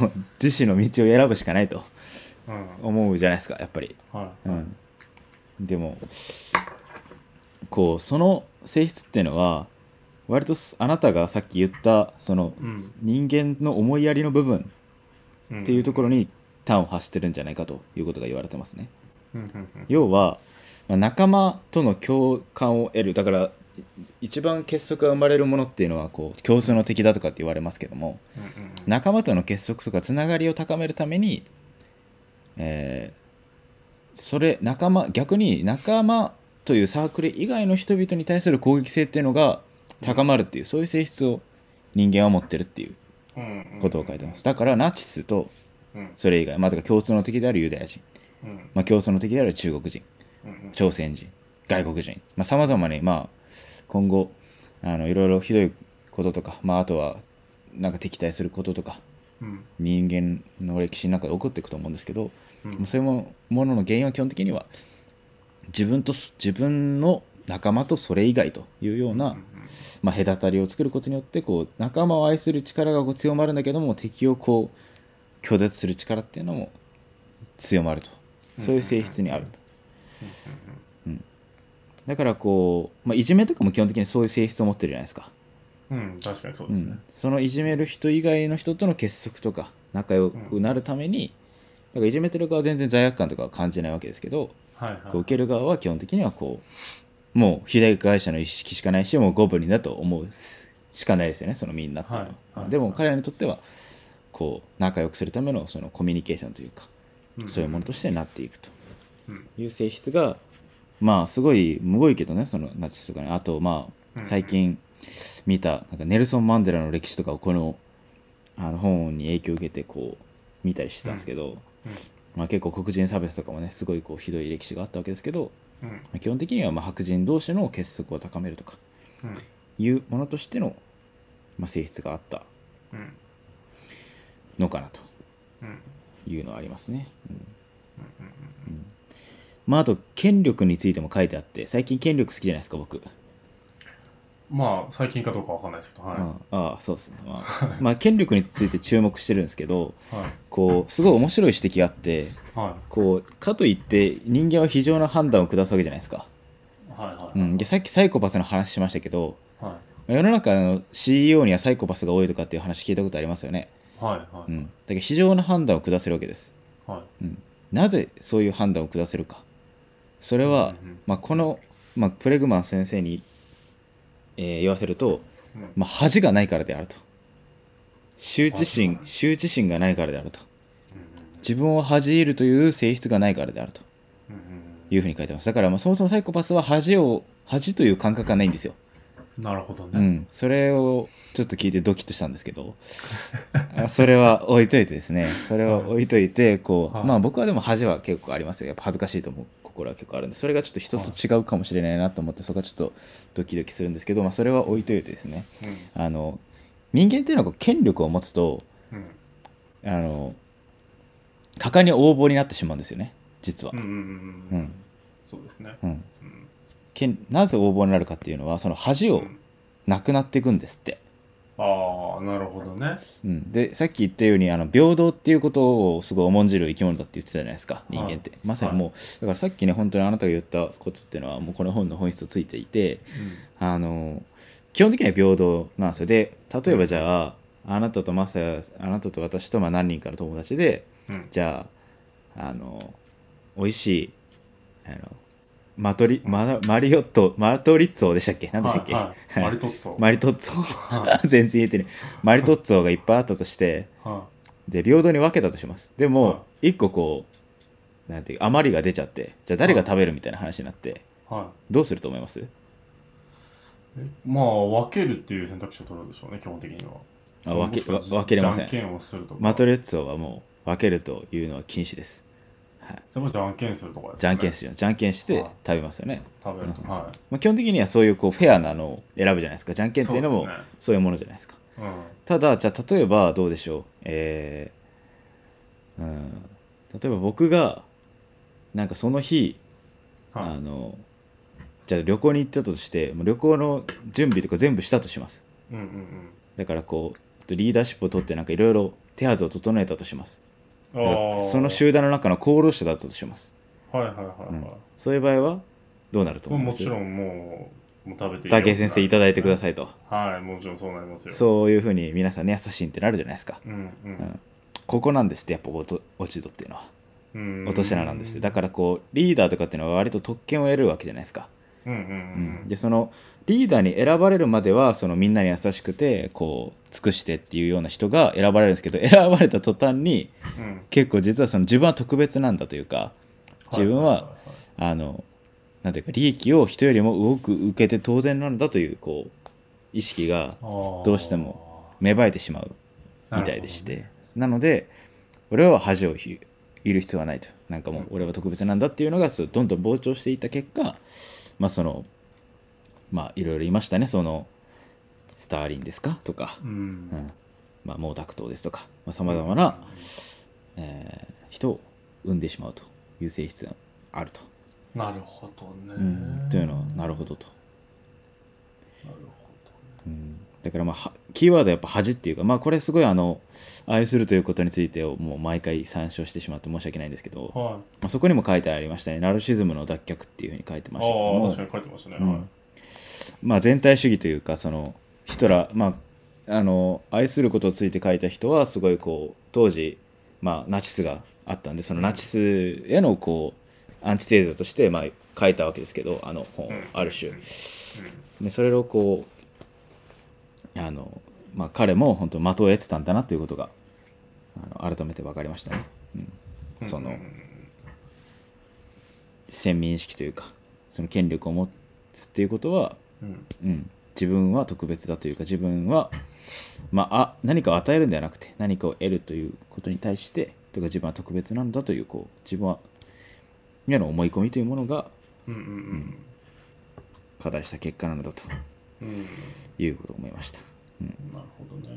Speaker 1: 自死の道を選ぶしかないと
Speaker 2: うん。
Speaker 1: 思うじゃないですかやっぱり。
Speaker 2: はい。
Speaker 1: うん、でもこうその性質っていうのは割とすあなたがさっき言ったその
Speaker 2: うん。
Speaker 1: 人間の思いやりの部分
Speaker 2: うん
Speaker 1: っていうところに端を発してるんじゃないかということが言われてますね。要はまあ仲間との共感を得る。だから一番結束が生まれるものっていうのはこう共通の敵だとかって言われますけども
Speaker 2: うんうんうん。
Speaker 1: 仲間との結束とかつながりを高めるために、えーそれ仲間逆に仲間というサークル以外の人々に対する攻撃性っていうのが高まるっていうそういう性質を人間は持ってるっていう
Speaker 2: うんうん。
Speaker 1: ことを書いてます。だからナチスと
Speaker 2: うん。
Speaker 1: それ以外まあだから共通の敵であるユダヤ人、
Speaker 2: うん。
Speaker 1: まあ、共通の敵である中国人
Speaker 2: うんうん。
Speaker 1: 朝鮮人外国人さまざ、まに、まあ、今後あのいろいろひどいこととか、まあ、あとはなんか敵対することとか
Speaker 2: うん。
Speaker 1: 人間の歴史の中で起こっていくと思うんですけど、
Speaker 2: うん。
Speaker 1: まあそういうもものの原因は基本的には自分と自分の仲間とそれ以外というような、まあ、隔たりを作ることによってこう仲間を愛する力がこう強まるんだけども敵をこう拒絶する力っていうのも強まると。そういう性質にあると。だからこう、まあ、いじめとかも基本的にそういう性質を持ってるじゃないですか、
Speaker 2: うんうん確かにそうですね。
Speaker 1: うん、そのいじめる人以外の人との結束とか仲良くなるために、だからいじめてる側は全然罪悪感とかは感じないわけですけど、
Speaker 2: はいはい。
Speaker 1: こう受ける側は基本的にはこうもう被害者の意識しかないしもうゴブリンだと思うしかないですよねそのみんなっていうのは、
Speaker 2: はいはい
Speaker 1: でも彼らにとってはこう仲良くするためのそのコミュニケーションというか、
Speaker 2: ん。
Speaker 1: そういうものとしてなっていくと
Speaker 2: うん。
Speaker 1: いう性質がまあすごいむごいけどねそのナチスとかね。あとまあ
Speaker 2: うん。
Speaker 1: 最近見たなんかネルソン・マンデラの歴史とかをこのあの本に影響を受けてこう見たりしてたんですけど、まあ、結構黒人差別とかもねすごいこうひどい歴史があったわけですけど、
Speaker 2: うん。
Speaker 1: まあ基本的にはまあ白人同士の結束を高めるとか
Speaker 2: うん。
Speaker 1: いうものとしての、まあ、性質があった
Speaker 2: うん。
Speaker 1: のかなと
Speaker 2: うん。
Speaker 1: いうのはありますね。うん
Speaker 2: うん。
Speaker 1: うんまあ、あと権力についても書いてあって最近権力好きじゃないですか僕。
Speaker 2: まあ最近かどうかわかんないですけどはい。
Speaker 1: ああそうですね、まあ、まあ権力について注目してるんですけど
Speaker 2: はい。
Speaker 1: こうすごい面白い指摘があって
Speaker 2: は
Speaker 1: こうかといって人間は非常な判断を下すわけじゃないですか、
Speaker 2: いはいはい。
Speaker 1: うん、でさっきサイコパスの話しましたけど
Speaker 2: はい。
Speaker 1: 世の中の CEO にはサイコパスが多いとかっていう話聞いたことありますよね、
Speaker 2: はいはい。
Speaker 1: うん、だけど非常な判断を下せるわけです、
Speaker 2: はい。
Speaker 1: うん、なぜそういう判断を下せるかそれは、まあ、この、まあ、プレグマン先生に、えー言わせると、
Speaker 2: うん。
Speaker 1: まあ、恥がないからであると。羞恥
Speaker 2: あ
Speaker 1: 心羞恥心がないからであると。
Speaker 2: うん
Speaker 1: 自分を恥じるという性質がないからであると。いうふうに書いてます。だからまあそもそもサイコパスは恥を恥という感覚がないんですよ、
Speaker 2: なるほどね。
Speaker 1: うん、それをちょっと聞いてドキッとしたんですけど。あ それは置いといてですね。それは置いといてこう、
Speaker 2: はい。
Speaker 1: まあ僕はでも恥は結構ありますよ。やっぱ恥ずかしいと思う心は結構あるんでそれがちょっと人と違うかもしれないなと思ってそこはちょっとドキドキするんですけど、まあ、それは置いといてですね。
Speaker 2: うん。
Speaker 1: あの人間っていうのは権力を持つと
Speaker 2: うん。
Speaker 1: あの果敢に横暴になってしまうんですよね実は。
Speaker 2: うんそうですね。
Speaker 1: うん、なぜ横暴になるかっていうのはその恥を
Speaker 2: うん。
Speaker 1: なくなっていくんですって、
Speaker 2: ああなるほどね。
Speaker 1: うん、でさっき言ったようにあの平等っていうことをすごい重んじる生き物だって言ってたじゃないですか人間って、まさにもうだからさっきね本当にあなたが言ったことっていうのはもうこの本の本質をついていてあの基本的には平等なんですよ。で例えばじゃああなたとマサヤあなたと私とまあ何人かの友達で
Speaker 2: うんうん。
Speaker 1: じゃああの美味しいあのマトリママリオットマトリッツォでしたっけ？何でしたっけ、
Speaker 2: はいはい。マリトッツォ。
Speaker 1: マリトッツォ。
Speaker 2: は
Speaker 1: 全然言えてねマリトッツォがいっぱいあったとして
Speaker 2: は
Speaker 1: で平等に分けたとします。で
Speaker 2: は
Speaker 1: も一個こうなんていう余りが出ちゃってじゃあ誰が食べるみたいな話になってどうすると思います？
Speaker 2: まあ分けるっていう選択肢を取るでしょうね基本的には。
Speaker 1: あ分け分けれません。マトリッツォはもう分けるというのは禁止です、はい、
Speaker 2: じゃあじゃんけんするとかですかね。
Speaker 1: じゃんけんしよう。じゃんけんして
Speaker 2: はい。
Speaker 1: 食べますよね、
Speaker 2: 食べると
Speaker 1: うん。
Speaker 2: は
Speaker 1: まあ、基本的にはそういうこうフェアなのを選ぶじゃないですか。じゃんけ
Speaker 2: い
Speaker 1: んっていうのも
Speaker 2: そうですね。
Speaker 1: そういうものじゃないですか。
Speaker 2: うん。
Speaker 1: ただじゃあ例えばどうでしょう。えーうん、例えば僕がなんかその日、あ
Speaker 2: はい。
Speaker 1: のじゃあ旅行に行ったとしてもう旅行の準備とか全部したとします。
Speaker 2: うんうん
Speaker 1: だからこうリーダーシップを取ってなんかいろいろ手はずを整えたとしますその集団の中の功労者だったとします、
Speaker 2: はいはいはいはい、
Speaker 1: うん。そういう場合はどうなると思います？
Speaker 2: もちろんもうもう食べて
Speaker 1: 武井先生いただいてくださ
Speaker 2: い
Speaker 1: いと。
Speaker 2: はいもちろんそうなりますよ。
Speaker 1: そういうふうに皆さんね優しいってなるじゃないですか、
Speaker 2: うんう
Speaker 1: うん。ん、ここなんですってやっぱ落と落ち度っていうのは。
Speaker 2: うん。
Speaker 1: 落とし穴なんですだからこうリーダーとかっていうのは割と特権を得るわけじゃないですかでそのリーダーに選ばれるまではそのみんなに優しくてこう尽くしてっていうような人が選ばれるんですけど選ばれた途端に
Speaker 2: うん。うん
Speaker 1: 結構実はその自分は特別なんだというか自分はあのなんていうか利益を人よりも多く受けて当然なんだというこう意識がどうしても芽生えてしまうみたいでして。な,、ので俺は恥をひいる必要はないと。なんかもう俺は特別なんだっていうのがどんどん膨張していった結果まあそのまあいろいろ言いましたね。そのスターリンですか？とか、
Speaker 2: うん。
Speaker 1: うん。まあ、毛沢東ですとか。さまざ、まな、えー人を生んでしまうという性質があると、
Speaker 2: なるほどね、
Speaker 1: うん、というのはなるほどと、
Speaker 2: なる
Speaker 1: うん、だからまあはキーワードはやっぱ恥っていうかまあこれすごいあの愛するということについてをもう毎回参照してしまって申し訳ないんですけど、
Speaker 2: はい。
Speaker 1: まあ、そこにも書いてありましたね。ナルシズムの脱却っていうふうに書いてましたけども
Speaker 2: ああ確かに書いてましたね、
Speaker 1: うん。
Speaker 2: はい
Speaker 1: まあ、全体主義というかそのヒトラー、まあ、あの愛することについて書いた人はすごいこう当時、まあ、ナチスがあったんでそのナチスへのこうアンチテーゼとして、まあ、書いたわけですけどあの本を
Speaker 2: うん。
Speaker 1: ある種。
Speaker 2: うん。
Speaker 1: でそれをこうあの、まあ、彼も本当的を得てたんだなということがあの改めて分かりましたね、うん、
Speaker 2: うん。
Speaker 1: その
Speaker 2: うん
Speaker 1: 先民意識というかその権力を持つっていうことは
Speaker 2: うん。
Speaker 1: うん、自分は特別だというか自分は、まあ、あ何かを与えるんではなくて何かを得るということに対してとか自分は特別なんだというこう自分はへの思い込みというものが
Speaker 2: うんうん
Speaker 1: 課題した結果なのだと。
Speaker 2: うんうん
Speaker 1: いうことを思いました。うん。
Speaker 2: なるほどね、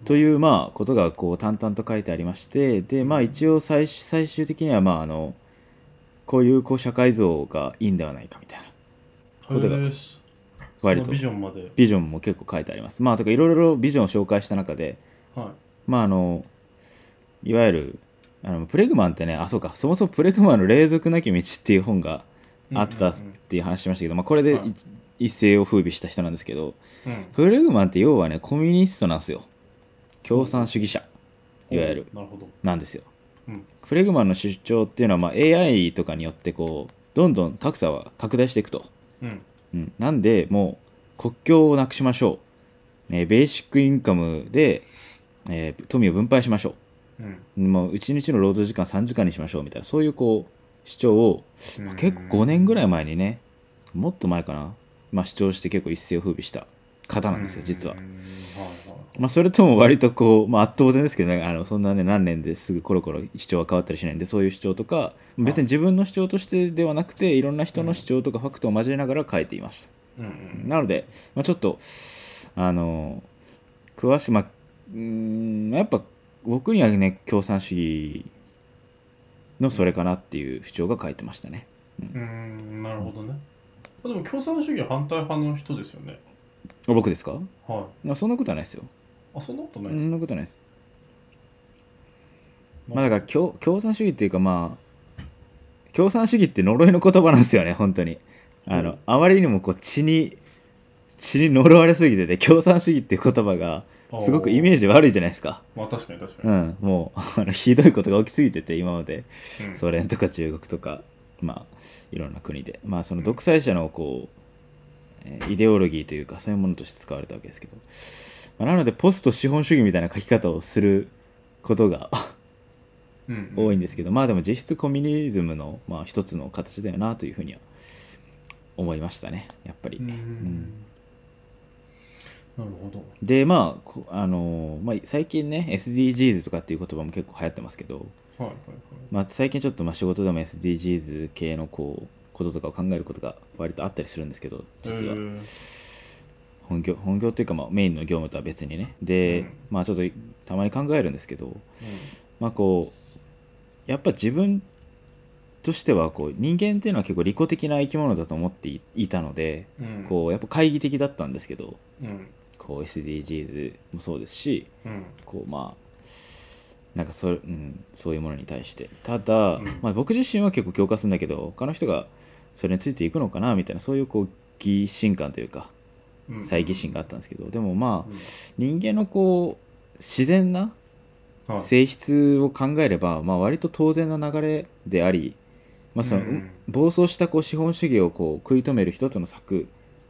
Speaker 1: うん。というまあことがこう淡々と書いてありましてでまあ一応最終最終的にはまああのこういうこう社会像がいいんではないかみたいな。ことが割と。
Speaker 2: ビジョンまで。
Speaker 1: ビジョンも結構書いてあります。まあとかいろいろビジョンを紹介した中で
Speaker 2: はい。
Speaker 1: まああのいわゆるあのプレグマンってねあそうか。そもそもプレグマンの霊俗なき道っていう本があったっていう話しましたけど、まあ、これで
Speaker 2: はい。
Speaker 1: 一一世を風靡した人なんですけど
Speaker 2: うん。うん
Speaker 1: プレグマンって要はねコミュニストなんですよ。共産主義者。いわゆる。
Speaker 2: なるほど。
Speaker 1: なんですよ。
Speaker 2: うん。
Speaker 1: プレグマンの主張っていうのは、まあ、AI とかによってこうどんどん格差は拡大していくと、
Speaker 2: うん。
Speaker 1: うん、なんでもう国境をなくしましょう、えーベーシックインカムで、えー富を分配しましょう。
Speaker 2: うん。
Speaker 1: もう1日の労働時間3時間にしましょうみたいなそういうこう主張を、まあ結構5年ぐらい前にねもっと前かな、まあ、主張して結構一世を風靡した方なんですよ実は。まあ、それとも割とこう、まあ、当然ですけどねあのそんなね何年ですぐコロコロ主張が変わったりしないんでそういう主張とか別に自分の主張としてではなくていろんな人の主張とかファクトを交えながら書いていました。なので、まあ、ちょっとあの詳しくまあうーんやっぱ僕にはね共産主義のそれかなっていう主張が書いてましたね。
Speaker 2: うーんなるほどね。あでも共産主義反対派の人ですよね。
Speaker 1: 僕ですか、
Speaker 2: はい。
Speaker 1: まあ、そんなことはないですよ。
Speaker 2: あそんなこと
Speaker 1: そ
Speaker 2: ないです。
Speaker 1: んなことはないです。まあだから共共産主義っていうかまあ共産主義って呪いの言葉なんですよね本当に。あの、
Speaker 2: うん。
Speaker 1: あまりにもこう血に血に呪われすぎてて共産主義っていう言葉がすごくイメー
Speaker 2: ジ
Speaker 1: ジ悪いじゃないですか。
Speaker 2: まあ確かに確か
Speaker 1: う
Speaker 2: に、
Speaker 1: ん。もう あのひどいことが起きすぎてて今まで。
Speaker 2: うん。
Speaker 1: ソ連とか中国とかまあいろんな国で。まあその独裁者のこうえーイデオロギーというかそういうものとして使われたわけですけど、まあ、なのでポスト資本主義みたいな書き方をすることが
Speaker 2: うん
Speaker 1: 多いんですけど、まあでも実質コミュニズムの、まあ、一つの形だよなというふうには思いましたね。やっぱり。
Speaker 2: うん
Speaker 1: ん
Speaker 2: なるほど。
Speaker 1: でまあこあのーまあ、最近ね SDGs とかっていう言葉も結構流行ってますけど、
Speaker 2: はいはいはい。
Speaker 1: まあ、最近ちょっとまあ仕事でも SDGs 系のこうこととかを考えることが割とあったりするんですけど実は。本業本業っていうかまあメインの業務とは別にね。で、
Speaker 2: うん。
Speaker 1: まあちょっとたまに考えるんですけど
Speaker 2: う
Speaker 1: まあこうやっぱ自分としてはこう人間っていうのは結構利己的な生き物だと思っていいたので
Speaker 2: んうん。
Speaker 1: こうやっぱ懐疑的だったんですけど
Speaker 2: うん
Speaker 1: こう SDGs もそうですし
Speaker 2: うん。
Speaker 1: こうまあなんかそ,、うん、そういうものに対して。ただ、
Speaker 2: うん。
Speaker 1: まあ、僕自身は結構共感するんだけど他の人がそれについていくのかなみたいなそういうこう疑心感というか
Speaker 2: うん。
Speaker 1: 猜疑心があったんですけどでもまあ
Speaker 2: うん。
Speaker 1: 人間のこう自然な
Speaker 2: はい。
Speaker 1: 性質を考えれば、まあ、割と当然な流れでありまあその
Speaker 2: うん。
Speaker 1: 暴走したこう資本主義をこう食い止める一つの策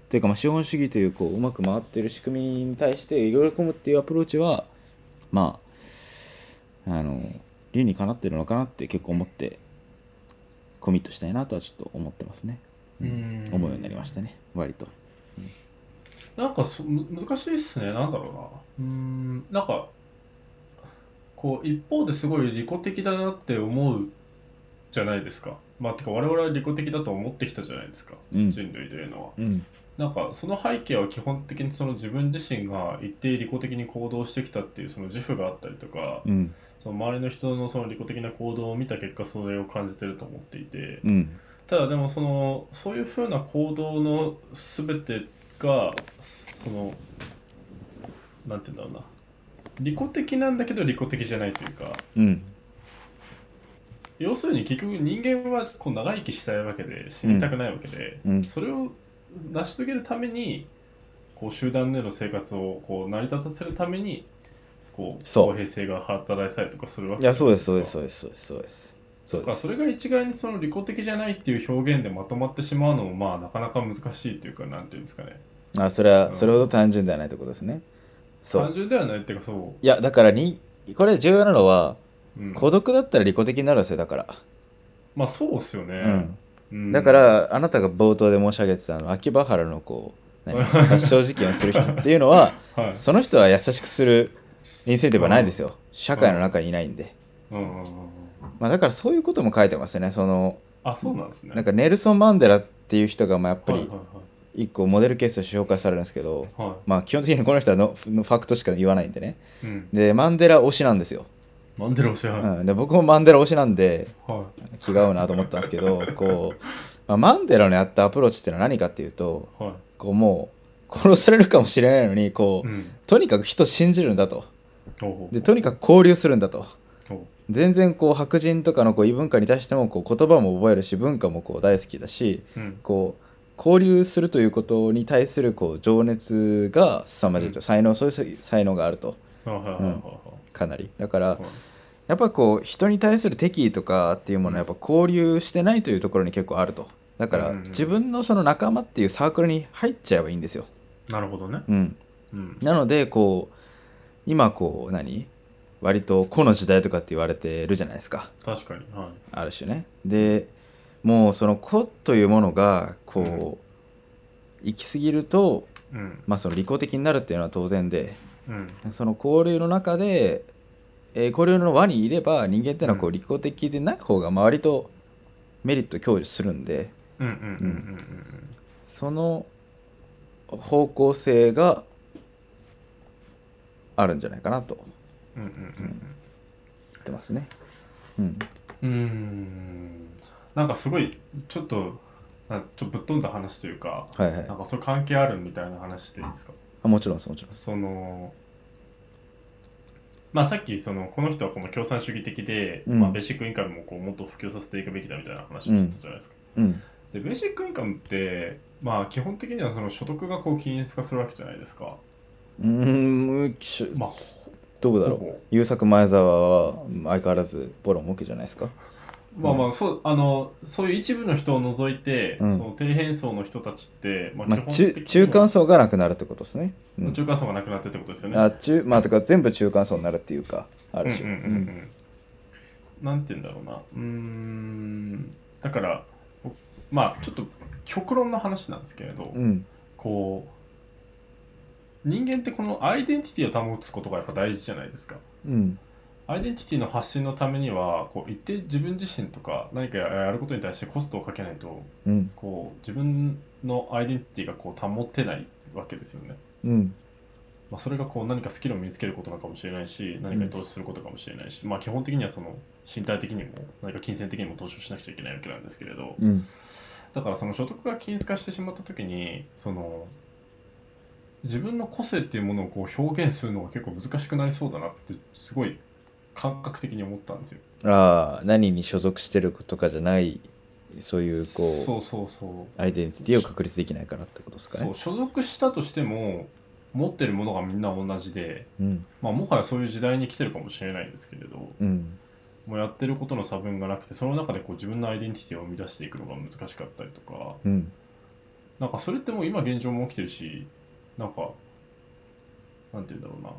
Speaker 1: というかまあ資本主義というこううまく回ってる仕組みに対していろいろ込むっていうアプローチはまああの理にかなってるのかなって結構思ってコミットしたいなとはちょっと思ってますね、
Speaker 2: うん。
Speaker 1: 思うようになりましたね。割と。
Speaker 2: なんかそむ難しいっすね、なんだろうな。うん、なんか、こう、一方ですごい利己的だなって思うじゃないですか。まあ、てか我々は利己的だと思ってきたじゃないですか、
Speaker 1: うん。
Speaker 2: 人類というのは。
Speaker 1: うん。
Speaker 2: なんか、その背景は基本的にその自分自身が一定利己的に行動してきたっていうその自負があったりとか、
Speaker 1: うん。
Speaker 2: その周りの人のその利己的な行動を見た結果、それを感じてると思っていて、
Speaker 1: うん。
Speaker 2: ただでもそのそういうふうな行動の全てがそのなんて言うんだろうな。利己的なんだけど利己的じゃないというか
Speaker 1: うん
Speaker 2: 要するに結局人間はこう長生きしたいわけで死にたくないわけで、
Speaker 1: うん。
Speaker 2: それを成し遂げるためにこう集団での生活をこう成り立たせるためにこう
Speaker 1: そう。
Speaker 2: 公平性が働いたりとかするわけ
Speaker 1: いやそうですそうですそうですそうですそうです。そうです。
Speaker 2: だからそれが一概にその利己的じゃないっていう表現でまとまってしまうのもまあなかなか難しいっていうかなんていうんですかね。
Speaker 1: あそれは
Speaker 2: うん。
Speaker 1: それほど単純ではないということですね。そう。
Speaker 2: 単純ではないっていうかそ
Speaker 1: いやだからにこれ重要なのは
Speaker 2: う、うん。
Speaker 1: 孤独だったら利己的になるんですよだから、
Speaker 2: まあそうっすよね、
Speaker 1: うん、
Speaker 2: うん。
Speaker 1: だからあなたが冒頭で申し上げてたあの秋葉原のこう何殺傷事件をする人っていうのは
Speaker 2: はい。
Speaker 1: その人は優しくするインセンティブはないですよ。社会の中にいないんで、まあ、だからそういうことも書いてますねその
Speaker 2: あそうなんですね。
Speaker 1: なんかネルソン・マンデラっていう人がまあやっぱり一個モデルケースとして紹介されるんですけど、
Speaker 2: はい。はい
Speaker 1: まあ基本的にこの人はののファクトしか言わないんでね。
Speaker 2: うん、
Speaker 1: でマンデラ推しなんですよ、
Speaker 2: マンデラ推しはい、
Speaker 1: うん、で僕もマンデラ推しなんで
Speaker 2: は
Speaker 1: 気が合うなと思ったんですけどこう、まあ、マンデラのやったアプローチっていうのは何かっていうと
Speaker 2: いはい。
Speaker 1: こうもう殺されるかもしれないのにこう、
Speaker 2: うん。
Speaker 1: とにかく人を信じるんだと。でとにかく交流するんだと。全然こう白人とかのこう異文化に対してもこう言葉も覚えるし文化もこう大好きだし
Speaker 2: うん。
Speaker 1: こう交流するということに対するこう情熱が凄まじいと、
Speaker 2: うん。
Speaker 1: 才能そういう才能があるとかなり。だから
Speaker 2: はい
Speaker 1: やっぱこう人に対する敵意とかっていうものはやっぱ交流してないというところに結構あると。だから
Speaker 2: うんうん
Speaker 1: 自分のその仲間っていうサークルに入っちゃえばいいんですよ、
Speaker 2: なるほどね。
Speaker 1: うん、
Speaker 2: うん。
Speaker 1: なのでこう今こう何？割と個の時代とかって言われてるじゃないですか。
Speaker 2: 確かに。はい。
Speaker 1: ある種ね。でもうその個というものがこう、行き過ぎると
Speaker 2: うん。
Speaker 1: まあその利己的になるっていうのは当然で
Speaker 2: うん。
Speaker 1: その交流の中で、えー交流の輪にいれば人間ってのはこ
Speaker 2: う
Speaker 1: うん。利己的でない方が周りとメリット享受するんで。
Speaker 2: うんうんうんうん
Speaker 1: その方向性があるんじゃないかなと
Speaker 2: うんうんうんうん。
Speaker 1: 言ってますね。うん、
Speaker 2: うんうん。なんかすごいちょっとなちょっとぶっ飛んだ話というか
Speaker 1: はいはい。
Speaker 2: なんかそういう関係あるみたいな話していいですか？
Speaker 1: あもちろんですもちろん。
Speaker 2: そのまあさっきそのこの人はこの共産主義的で、
Speaker 1: うん
Speaker 2: まあ、ベーシックインカムもこうもっと普及させていくべきだみたいな話をしてたじゃないですか。
Speaker 1: うん
Speaker 2: でベーシックインカムって、まあ、基本的にはその所得がこう均一化するわけじゃないですか。
Speaker 1: うーんし
Speaker 2: まあ、
Speaker 1: どうだろう優作前澤は相変わらずボロ儲けじゃないですか。
Speaker 2: まあまあそうあのそういう一部の人を除いて、
Speaker 1: うん。
Speaker 2: その底辺層の人たちって、まあ
Speaker 1: まあ、
Speaker 2: 基本
Speaker 1: 中
Speaker 2: 的には
Speaker 1: 中間層がなくなるってことですね。うん。
Speaker 2: 中間層がなくなってってことですよね。
Speaker 1: あ中まあとか全部中間層になるっていうかある種、
Speaker 2: うんうんうんうん。なんて言うんだろうな。うーん、だから、まあ、ちょっと極論の話なんですけれど、
Speaker 1: うんうん。
Speaker 2: こう、人間ってこのアイデンティティを保つことがやっぱ大事じゃないですか。
Speaker 1: うん
Speaker 2: アイデンティティの発信のためには、こう一定自分自身とか何かやることに対してコストをかけないと、
Speaker 1: うん。
Speaker 2: こう自分のアイデンティティがこう保てないわけですよね。
Speaker 1: うん。
Speaker 2: まあ、それがこう何かスキルを身につけることなのかもしれないし、何かに投資することかもしれないし、まあ基本的にはその身体的にも何か金銭的にも投資をしなくちゃいけないわけなんですけれど、
Speaker 1: うん。
Speaker 2: だからその所得が均一化してしまったときに、その自分の個性っていうものをこう表現するのが結構難しくなりそうだなってすごい感覚的に思ったんですよ。
Speaker 1: ああ何に所属してるとかじゃないそういうこう
Speaker 2: そうそうそう。
Speaker 1: アイデンティティを確立できないからってことですかね。
Speaker 2: そう所属したとしても持ってるものがみんな同じで、
Speaker 1: うん。
Speaker 2: まあ、もはやそういう時代に来てるかもしれないんですけれど、
Speaker 1: うん。
Speaker 2: もうやってることの差分がなくてその中でこう自分のアイデンティティを生み出していくのが難しかったりとか
Speaker 1: うん。
Speaker 2: なんかそれってもう今現状も起きてるしなんかなんて言うんだろうな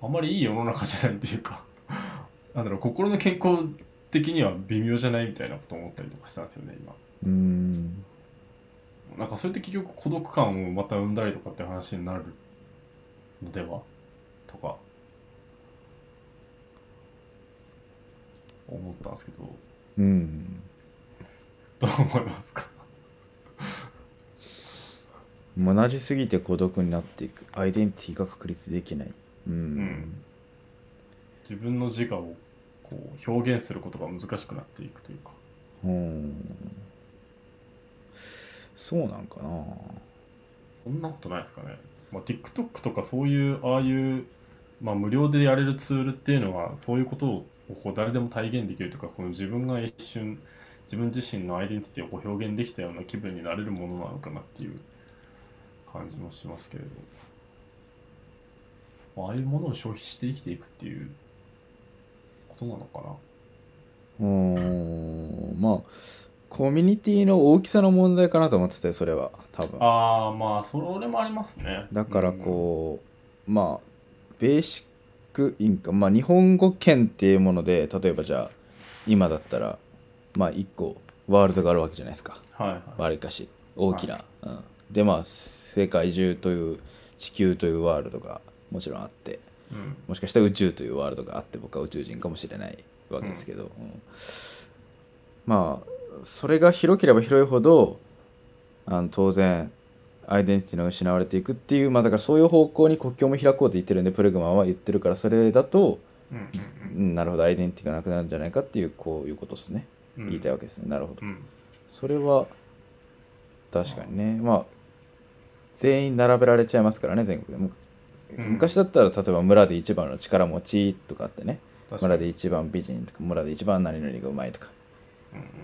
Speaker 2: あんまりいい世の中じゃないっていうか なんだろう心の健康的には微妙じゃないみたいなことを思ったりとかしたんですよね今。
Speaker 1: うん。
Speaker 2: なんかそれって結局孤独感をまた生んだりとかって話になるのでは？とか。思ったんですけど。
Speaker 1: うん。
Speaker 2: どう思いますか？
Speaker 1: 同じすぎて孤独になっていく。アイデンティティが確立できないうん、
Speaker 2: ん。自分の自我をこう表現することが難しくなっていくというか。
Speaker 1: うん。そうなんかな。
Speaker 2: そんなことないですかね、まあ、TikTok とかそういうああいう、まあ、無料でやれるツールっていうのはそういうことをこう誰でも体現できるというかこの自分が一瞬自分自身のアイデンティティをこう表現できたような気分になれるものなのかなっていう感じもしますけれど、まあああいうものを消費して生きていくっていうことなのかな。
Speaker 1: うん。まあコミュニティの大きさの問題かなと思っててそれは。多分。
Speaker 2: ああまあそれもありますね。
Speaker 1: だからこう、まあベーシックインカム。まあ日本語圏っていうもので例えばじゃあ今だったらまあ1個ワールドがあるわけじゃないですか。
Speaker 2: うんはいはい。
Speaker 1: わりかし。大きな、うん、でまあ世界中という地球というワールドがもちろんあって
Speaker 2: うん。
Speaker 1: もしかしたら宇宙というワールドがあって僕は宇宙人かもしれないわけですけど、うん。まあそれが広ければ広いほどあの当然アイデンティティの失われていくっていうまあだからそういう方向に国境も開こうと言ってるんでプルグマンは言ってるからそれだと、
Speaker 2: うん
Speaker 1: うん、なるほどアイデンティティがなくなるんじゃないかっていうこういうことですね。言いたいわけですね。なるほど。
Speaker 2: うん。
Speaker 1: それは確かにね。まあ全員並べられちゃいますからね全国でむ
Speaker 2: うん
Speaker 1: 昔だったら例えば村で一番の力持ちとかあってね。村で一番美人とか村で一番何々がうまいとか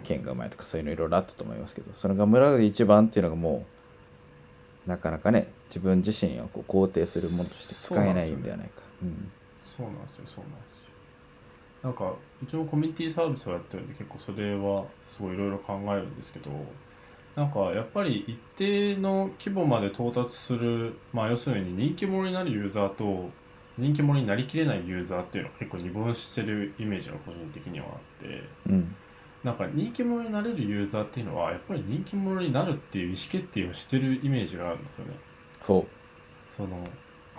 Speaker 1: 剣がうまいとかそういうのいろいろあったと思いますけどそれが村で一番っていうのがもうなかなかね自分自身をこう肯定するものとして使えないんではないか。うん
Speaker 2: そうなんですよ、そうなんですよ。なんか、うちもコミュニティサービスをやってるんで、結構それはすごいいろいろ考えるんですけど、なんかやっぱり一定の規模まで到達する、まあ要するに人気者になるユーザーと、人気者になりきれないユーザーっていうのが結構二分してるイメージが個人的にはあって、
Speaker 1: うん
Speaker 2: なんか人気者になれるユーザーっていうのは、やっぱり人気者になるっていう意思決定をしてるイメージがあるんですよね。
Speaker 1: ほ
Speaker 2: その、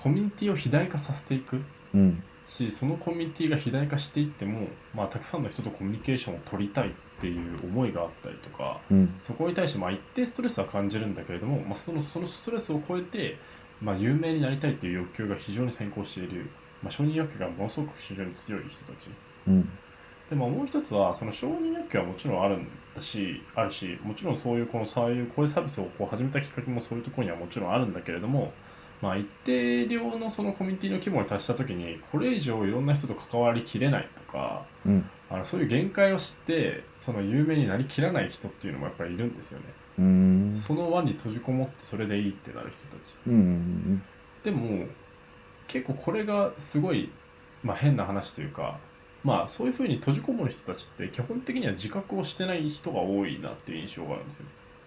Speaker 2: コミュニティを肥大化させていく。
Speaker 1: ううん
Speaker 2: しそのコミュニティが肥大化していっても、まあ、たくさんの人とコミュニケーションを取りたいっていう思いがあったりとか
Speaker 1: うん。
Speaker 2: そこに対してまあ一定ストレスは感じるんだけれども、まあ、そのそのストレスを超えて、まあ、有名になりたいっていう欲求が非常に先行している、まあ、承認欲求がものすごく非常に強い人たち。
Speaker 1: うん。
Speaker 2: でももう一つはその承認欲求はもちろんあるんだしあるしもちろんそういうこのそういうこういうサービスをこう始めたきっかけもそういうところにはもちろんあるんだけれどもまあ、一定量のそのコミュニティの規模に達したときに、これ以上いろんな人と関わりきれないとか、
Speaker 1: うん
Speaker 2: あのそういう限界を知って、その有名になりきらない人っていうのもやっぱりいるんですよね。
Speaker 1: うん
Speaker 2: その輪に閉じこもってそれでいいってなる人たち。
Speaker 1: うんうん
Speaker 2: でも、結構これがすごい、まあ、変な話というか、まあそういうふうに閉じこもる人たちって基本的には自覚をしてない人が多いなっていう印象があるんですよ。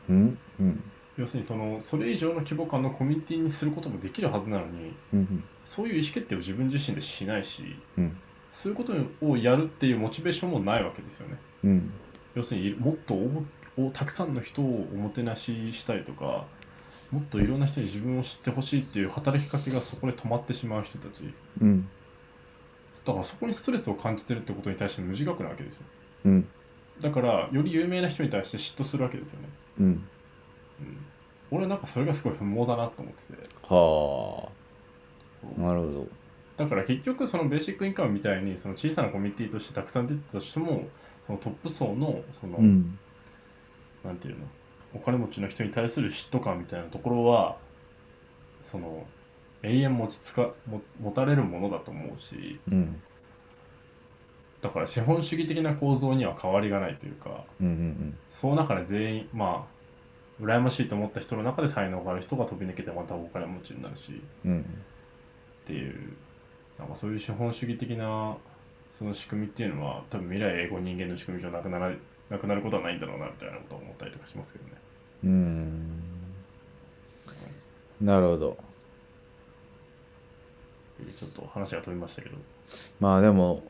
Speaker 1: うんうん
Speaker 2: 要するにその、それ以上の規模感のコミュニティにすることもできるはずなのに、
Speaker 1: うん
Speaker 2: そういう意思決定を自分自身でしないし、
Speaker 1: うん
Speaker 2: そういうことをやるっていうモチベーションもないわけですよね。
Speaker 1: うん
Speaker 2: 要するにもっとたくさんの人をおもてなししたいとか、もっといろんな人に自分を知ってほしいっていう働きかけがそこで止まってしまう人たち。
Speaker 1: うん
Speaker 2: だからそこにストレスを感じてるってことに対して無自覚なわけですよ。
Speaker 1: うん
Speaker 2: だから、より有名な人に対して嫉妬するわけですよね。
Speaker 1: うん
Speaker 2: うん、俺はなんかそれがすごい不毛だなと思ってて。
Speaker 1: はあ。なるほど。
Speaker 2: だから結局そのベーシックインカムみたいにその小さなコミュニティとしてたくさん出てたとしてもそのトップ層のその、
Speaker 1: うん。
Speaker 2: なんていうの？お金持ちの人に対する嫉妬感みたいなところはその永遠持ちつかも持たれるものだと思うし
Speaker 1: うん。
Speaker 2: だから資本主義的な構造には変わりがないというか
Speaker 1: うんうん。
Speaker 2: その中で全員まあ羨ましいと思った人の中で才能がある人が飛び抜けてまたお金持ちになるし。
Speaker 1: うん。
Speaker 2: っていうなんかそういう資本主義的なその仕組みっていうのは多分未来英語人間の仕組み上なくならなくなることはないんだろうなみたいなことを思ったりとかしますけどね。
Speaker 1: うん。なるほど。
Speaker 2: ちょっと話が飛びましたけど。
Speaker 1: まあでも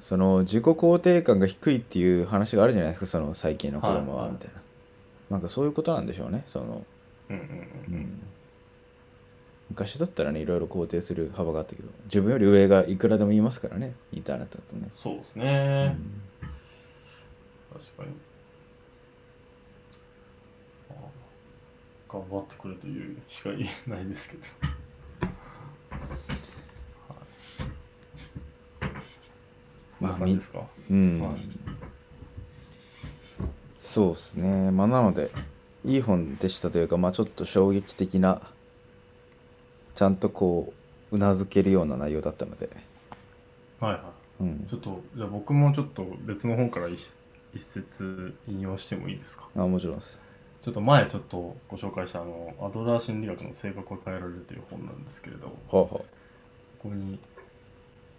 Speaker 1: その自己肯定感が低いっていう話があるじゃないですかその最近の子供
Speaker 2: はいはい。
Speaker 1: はみたいな、なんかそういうことなんでしょうね。その、
Speaker 2: うんうんう
Speaker 1: うん。ん、昔だったらねいろいろ肯定する幅があったけど自分より上がいくらでも言いますからねインターネットだとね、
Speaker 2: そうです
Speaker 1: う
Speaker 2: ね。
Speaker 1: ん。
Speaker 2: 確かに。頑張ってくれというしか言えないですけど。そんな感じですか、
Speaker 1: うん
Speaker 2: はい
Speaker 1: そうですね。まあなのでいい本でしたというかまあちょっと衝撃的なちゃんとこううなずけるような内容だったので、
Speaker 2: はいはい。
Speaker 1: うん。
Speaker 2: ちょっと、じゃあ僕もちょっと別の本から一一節引用してもいいですか？
Speaker 1: あもちろんです。
Speaker 2: ちょっと前ちょっとご紹介したあのアドラー心理学の性格を変えられるという本なんですけれど、こ
Speaker 1: はあは
Speaker 2: こに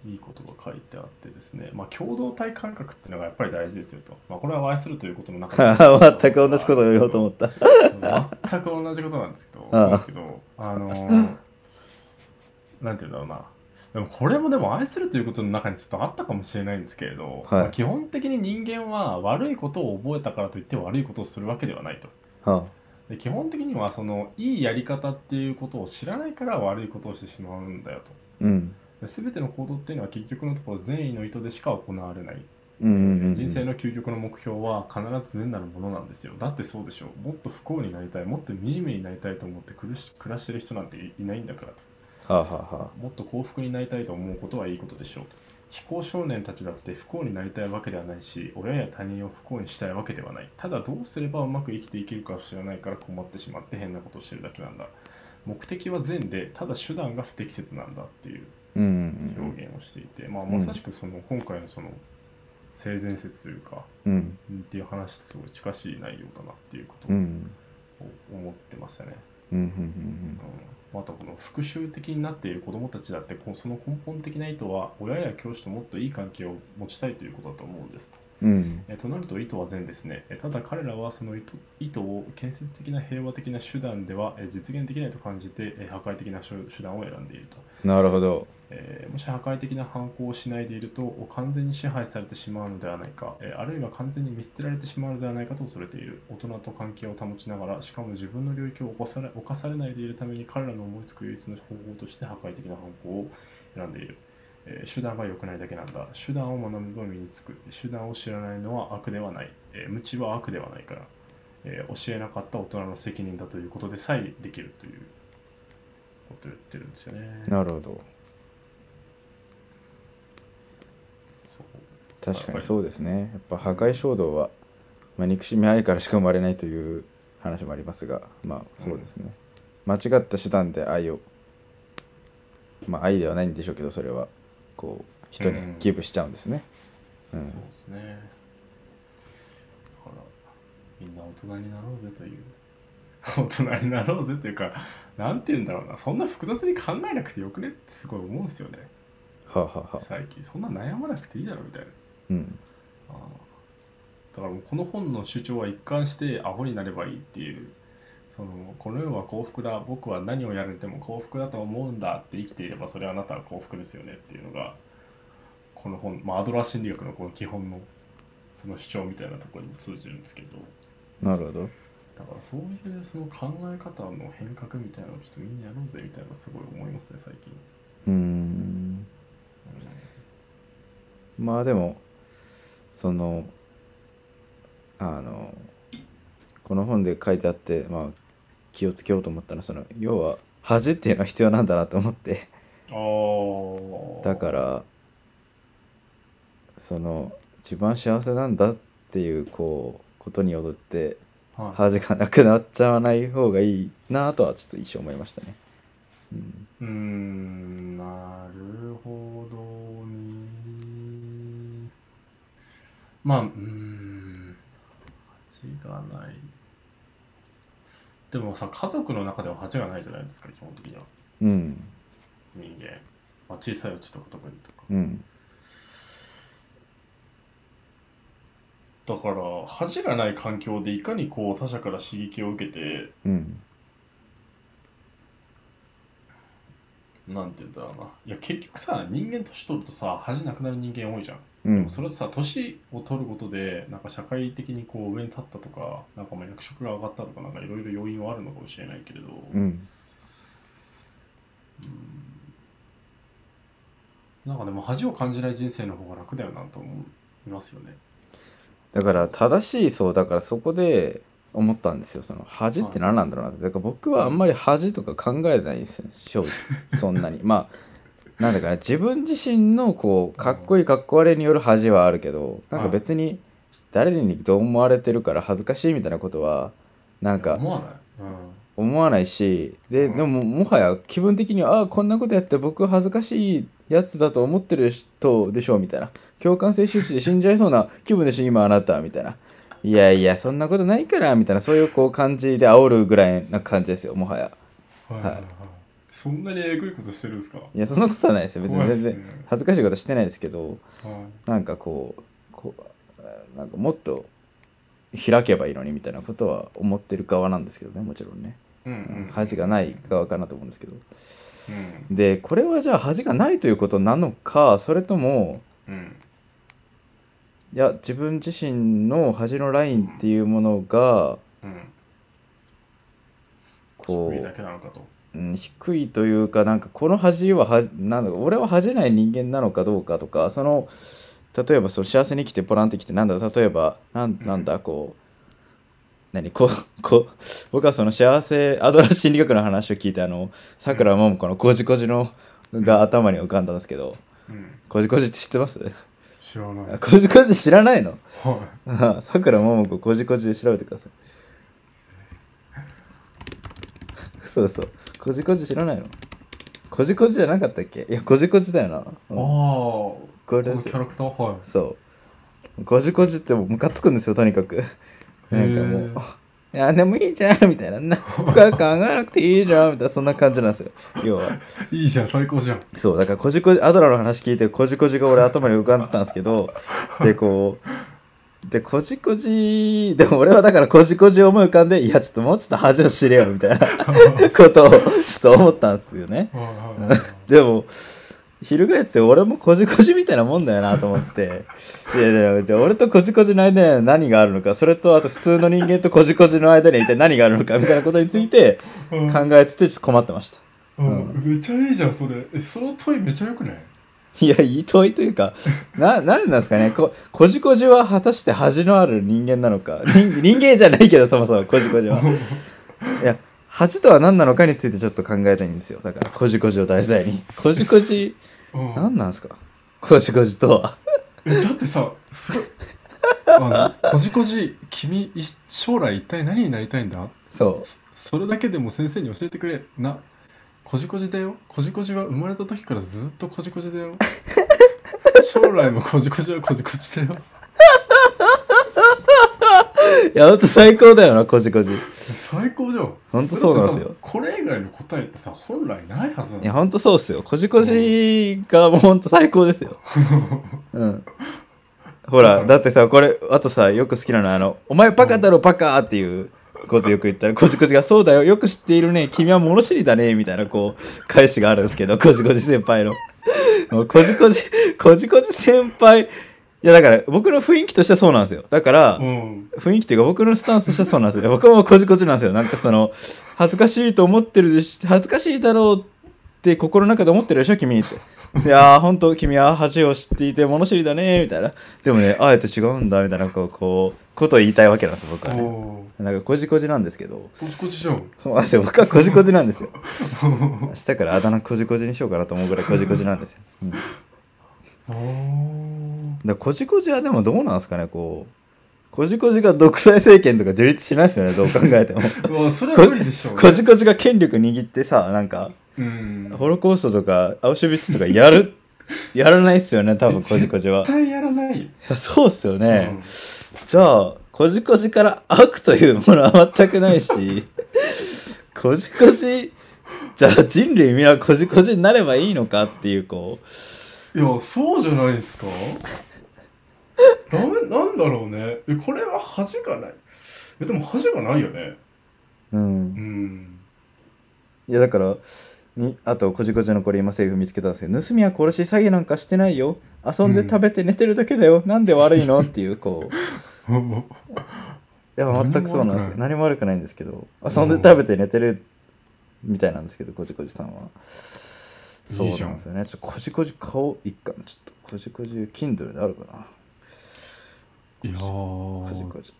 Speaker 2: いいことが書いてあってですね、まあ、共同体感覚っていうのがやっぱり大事ですよと。まあ、これは愛するということの中
Speaker 1: あ 全く同じことを言おうと思った
Speaker 2: 全く同じことなんですけど、
Speaker 1: あ
Speaker 2: けど、あのーなんて言うんだろうな。でもこれもでも愛するということの中にちょっとあったかもしれないんですけれど、
Speaker 1: はい
Speaker 2: まあ基本的に人間は悪いことを覚えたからといって悪いことをするわけではないと。
Speaker 1: は
Speaker 2: で基本的にはそのいいやり方っていうことを知らないから悪いことをしてしまうんだよと。
Speaker 1: うん
Speaker 2: で全ての行動っていうのは結局のところ善意の意図でしか行われない。人生の究極の目標は必ず善なるものなんですよ。だってそうでしょう。もっと不幸になりたい、もっと惨めになりたいと思って苦し暮らしてる人なんていないんだからと。
Speaker 1: はあはあは
Speaker 2: もっと幸福になりたいと思うことはいいことでしょうと。非行少年たちだって不幸になりたいわけではないし、親や他人を不幸にしたいわけではない。ただどうすればうまく生きていけるかを知らないから困ってしまって変なことをしてるだけなんだ。目的は善で、ただ手段が不適切なんだっていう表現をしていて、まあ、まさしくその今回のその性善説というか、
Speaker 1: うん。
Speaker 2: っていう話とすごい近しい内容だなっていうことを
Speaker 1: うん。
Speaker 2: 思ってましたね。
Speaker 1: うんうん
Speaker 2: うんあとこの復讐的になっている子どもたちだってその根本的な意図は親や教師ともっといい関係を持ちたいということだと思うんですと。
Speaker 1: うん。
Speaker 2: となると意図は善ですね。えただ彼らはその意図意図を建設的な平和的な手段ではえ実現できないと感じてえ破壊的な手手段を選んでいると。
Speaker 1: なるほど。
Speaker 2: えーもし破壊的な犯行をしないでいると完全に支配されてしまうのではないか、えーあるいは完全に見捨てられてしまうのではないかと恐れている。大人と関係を保ちながらしかも自分の領域を侵され侵されないでいるために彼らの思いつく唯一の方法として破壊的な犯行を選んでいる、えー手段が良くないだけなんだ。手段を学べば身につく。手段を知らないのは悪ではない、えー無知は悪ではないから、えー教えなかった大人の責任だということでさえできるということを言ってるんですよね。
Speaker 1: なるほど。確かにそうですね。やっぱ破壊衝動は、まあ、憎しみ愛からしか生まれないという話もありますがまあそうですね、間違った手段で愛をまあ愛ではないんでしょうけどそれはこう人にギブしちゃうんですね。うん、
Speaker 2: そうですね。だから、みんな大人になろうぜという、大人になろうぜというか、なんて言うんだろうな、そんな複雑に考えなくてよくねってすごい思うんですよね、
Speaker 1: はあ、はあはあ、
Speaker 2: 最近。そんな悩まなくていいだろみたいな。
Speaker 1: うん。
Speaker 2: あーだからもうこの本の主張は一貫してアホになればいいっていう、そのこの世は幸福だ、僕は何をやられても幸福だと思うんだって生きていれば、それはあなたは幸福ですよねっていうのが、この本、まあ、アドラー心理学のこの基本のその主張みたいなところにも通じるんですけど、
Speaker 1: なるほど。
Speaker 2: だからそういうその考え方の変革みたいなのをちょっとみんなやろうぜみたいなのすごい思いますね、最近。
Speaker 1: うーん。まあでもそのあのこの本で書いてあって、まあ、気をつけようと思ったのはその要は恥っていうのは必要なんだなと思って。だからその一番幸せなんだっていうこうことによって
Speaker 2: はい、
Speaker 1: 恥がなくなっちゃわない方がいいなとはちょっと一生思いましたね。うん
Speaker 2: うーん、なるほどね。まあ、うーん、恥がない。でもさ、家族の中では恥がないじゃないですか、基本的には。
Speaker 1: うん。
Speaker 2: 人間。まあ、小さいうちとか特にとか。
Speaker 1: うん。
Speaker 2: だから、恥がない環境でいかにこう他者から刺激を受けて、
Speaker 1: うん。
Speaker 2: なんて言うんだろうな。いや、結局さ、人間年取るとさ、恥なくなる人間多いじゃん。
Speaker 1: うん。
Speaker 2: それってさ年を取ることでなんか社会的にこう上に立ったとかなんかまあ役職が上がったとかなんかいろいろ要因はあるのかもしれないけれど、
Speaker 1: うん。
Speaker 2: なんかでも恥を感じない人生の方が楽だよなと思いますよね。
Speaker 1: だから正しいそうだからそこで思ったんですよ。その恥って何なんだろうなって。だから僕はあんまり恥とか考えないんですよ正直。そんなに。まあなんだかね自分自身のこうかっこいいかっこ悪いによる恥はあるけどなんか別に誰にどう思われてるから恥ずかしいみたいなことはなんか
Speaker 2: 思わない、
Speaker 1: 思わないしででももはや気分的にはああこんなことやって僕恥ずかしいやつだと思ってる人でしょみたいな。共感性周知で死んじゃいそうな 気分でしょ今あなたみたいな。いやいやそんなことないからみたいなそういうこう感じで煽るぐらいな感じですよもはや。
Speaker 2: はいそんなにえぐいことしてるんですか？
Speaker 1: いやそんなことはないですよ。別に全然恥ずかしいことしてないですけど
Speaker 2: はい。
Speaker 1: なんかこうこうなんかもっと開けばいいのにみたいなことは思ってる側なんですけどねもちろんね。
Speaker 2: うんうん
Speaker 1: 恥がない側かなと思うんですけど。
Speaker 2: うん。
Speaker 1: でこれはじゃあ恥がないということなのかそれとも
Speaker 2: うん。
Speaker 1: いや自分自身の恥のラインっていうものが
Speaker 2: うん。
Speaker 1: こ
Speaker 2: うだけなのかと
Speaker 1: うん低いというかなんかこの恥ははなんだか俺は恥じない人間なのかどうかとかその例えばその幸せに生きてポランってきてなんだ例えばなんなんだこう何こうこう僕はその幸せアドラー心理学の話を聞いてあのさくらももこのこじこじのが頭に浮かんだんですけど
Speaker 2: うん。
Speaker 1: こじこじって知ってます？
Speaker 2: 知らない。
Speaker 1: こじこじ知らないの？
Speaker 2: は
Speaker 1: さくらももここじこじで調べてください。そうそう。こじこじ知らないの？こじこじじゃなかったっけ？いや、こじこじだよな。
Speaker 2: いああ
Speaker 1: うん
Speaker 2: こ
Speaker 1: これ
Speaker 2: キャラクター？はい
Speaker 1: そう。こじこじってもうムカつくんですよ、とにかく。なんかもういや、でもいいじゃんみたいな。な深く考えなくていいじゃんみたいな、そんな感じなんですよ。要は。
Speaker 2: いいじゃん最高じゃん
Speaker 1: そう、だからこじこじ、アドラーの話聞いて、こじこじが俺頭に浮かんでたんですけど、で、こう、で、こじこじ、でも俺はだからこじこじを思い浮かんで、いや、ちょっともうちょっと恥を知れよ、みたいな ことをちょっと思ったんですよね。でも、翻って俺もこじこじみたいなもんだよなと思って。いやいや、じゃあ俺とこじこじの間に何があるのか、それとあと普通の人間とこじこじの間に一体何があるのか、みたいなことについて
Speaker 2: うん
Speaker 1: 考えててちょっと困ってました。
Speaker 2: うんめちゃいいじゃんそれえその問いめちゃよくない？
Speaker 1: いや、いい問いというか、な、なんなんですかね。こ、こじこじは果たして恥のある人間なのか。人人間じゃないけど、そもそもこじこじは。いや、恥とは何なのかについてちょっと考えたいんですよ。だから、こじこじを題材に。こじこじ、
Speaker 2: うん
Speaker 1: 何なんですか？こじこじとは。
Speaker 2: えだってさすごいあのこじこじ君い将来一体何になりたいんだ？
Speaker 1: そ
Speaker 2: それだけでも先生に教えてくれなこじこじだよこじこじは生まれた時からずっとこじこじだよ 将来もこじこじはこじこじだよ
Speaker 1: う。いや、ほんと最高だよな、こじこじ。
Speaker 2: 最高じゃん
Speaker 1: ほんとそうなんですよ
Speaker 2: これ以外の答えってさ本来ないはずなの
Speaker 1: いや、ほんとそうっすよ。こじこじがもうほんと最高ですよ。うん。ほら、だってさ、これ、あとさ、よく好きなのは、あの、お前バカだろ、バカっていうことよく言ったら、こじこじが、そうだよ、よく知っているね、君は物知りだね、みたいな、こう、返しがあるんですけど、こじこじ先輩の。こじこじ、こじこじ先輩、いや、だから、僕の雰囲気としてはそうなんですよ。だから、
Speaker 2: うん
Speaker 1: 雰囲気っていうか僕のスタンスとしてはそうなんですよ。僕もこじこじなんですよ。なんかその、恥ずかしいと思ってる恥ずかしいだろうって心の中で思ってるでしょ、君って。いやー、本当君は恥を知っていて物知りだね、みたいな。でもね、あえて違うんだ、みたいな、こう、こう、ことを言いたいわけなんですよ、僕はね。なんかこじこじなんですけど、
Speaker 2: こじこじじゃん
Speaker 1: そうですよ僕はこじこじなんですよ。明日からあだ名こじこじにしようかなと思うぐらいこじこじなんですよ。うん、だこじこじはでもどうなんですかね、こう。こじこじが独裁政権とか樹立しないですよね、どう考えても。こじこじが権力握ってさ、なんか、
Speaker 2: うん
Speaker 1: ホロコーストとか、アウシュビッツとかやる、やらないっすよね、多分こじこじは。い
Speaker 2: 絶対やらない
Speaker 1: そうっすよね。
Speaker 2: うん。
Speaker 1: じゃあ、こじこじから悪というものは全くないし、こじこじ、じゃあ人類皆こじこじになればいいのかっていう、こう、
Speaker 2: いやそうじゃないですか。だダメなんだろうね。えこれは恥がない。えでも恥がないよね。
Speaker 1: う。
Speaker 2: うんん。
Speaker 1: いやだから、にあと、こじこじのこれ今セリフ見つけたんですけど、盗みは殺し詐欺なんかしてないよ。遊んで食べて寝てるだけだよ。なんで悪いの？っていう、こう。いや、全くそうなんですよ。何も悪くないんですけど、遊んで食べて寝てるみたいなんですけど、こじこじさんは。そうなんですよね。ちょっとこじこじ顔いっかな。ちょっとこじこじ、Kindle であるかな。
Speaker 2: いやー
Speaker 1: こじこじ。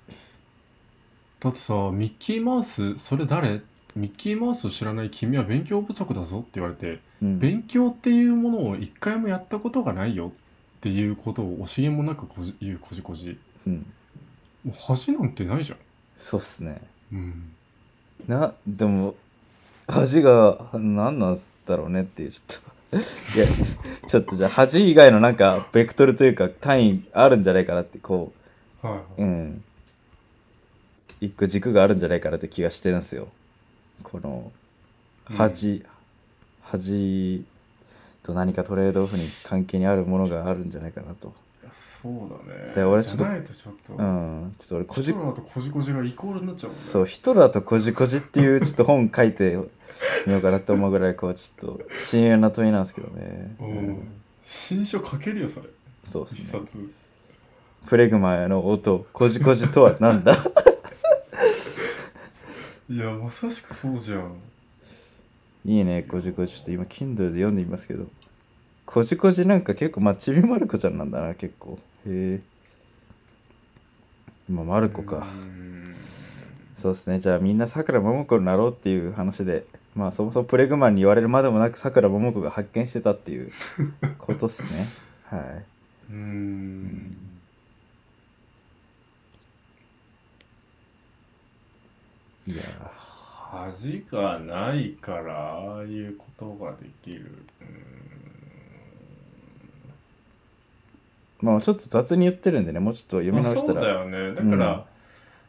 Speaker 2: だってさミッキーマウスそれ誰？ミッキーマウスを知らない君は勉強不足だぞって言われて
Speaker 1: うん。
Speaker 2: 勉強っていうものを一回もやったことがないよっていうことを惜しげもなくこじ言うこじこじ
Speaker 1: うん。
Speaker 2: もう恥なんてないじゃん
Speaker 1: そうっすね。
Speaker 2: うん
Speaker 1: な、でも、恥が何なんだろうねっていう、ちょっと。いや、ちょっとじゃあ恥以外のなんか、ベクトルというか単位あるんじゃないかなって、こ
Speaker 2: はいは
Speaker 1: う、うん。一個軸があるんじゃないかなって気がしてるんですよ。この、恥、恥と何かトレードオフに関係にあるものがあるんじゃないかなと。
Speaker 2: そうだね
Speaker 1: で俺ちょっと
Speaker 2: とちょっと
Speaker 1: うん。ちょっと俺、こじ
Speaker 2: ヒト、ラーとこじこじがイコールになっちゃうね
Speaker 1: そう、ヒトラーとこじこじっていうちょっと本書いてみようかなって思うぐらい、こう、ちょっと、親友な問いなんですけどね。
Speaker 2: うん新書書けるよそれ
Speaker 1: そうですね。プレグマの音、こじこじとは何だ？
Speaker 2: いやまさしくそうじゃん
Speaker 1: いいね、こじこじ。ちょっと今、Kindle で読んでみますけど。こじこじなんか結構、まあ、ちびまる子ちゃんなんだな、結構。へえ。今、まる子か。
Speaker 2: うん
Speaker 1: そうですね。じゃあ、みんなさくらももこになろうっていう話で、まあ、そもそもプレグマンに言われるまでもなく、さくらももこが発見してたっていうことっすね。はい。
Speaker 2: うん
Speaker 1: いや
Speaker 2: 恥がないからああいうことができる。
Speaker 1: まあ、ちょっと雑に言ってるんでね、もうちょっと読み直した
Speaker 2: まあそうだ
Speaker 1: ら。
Speaker 2: よね。だから、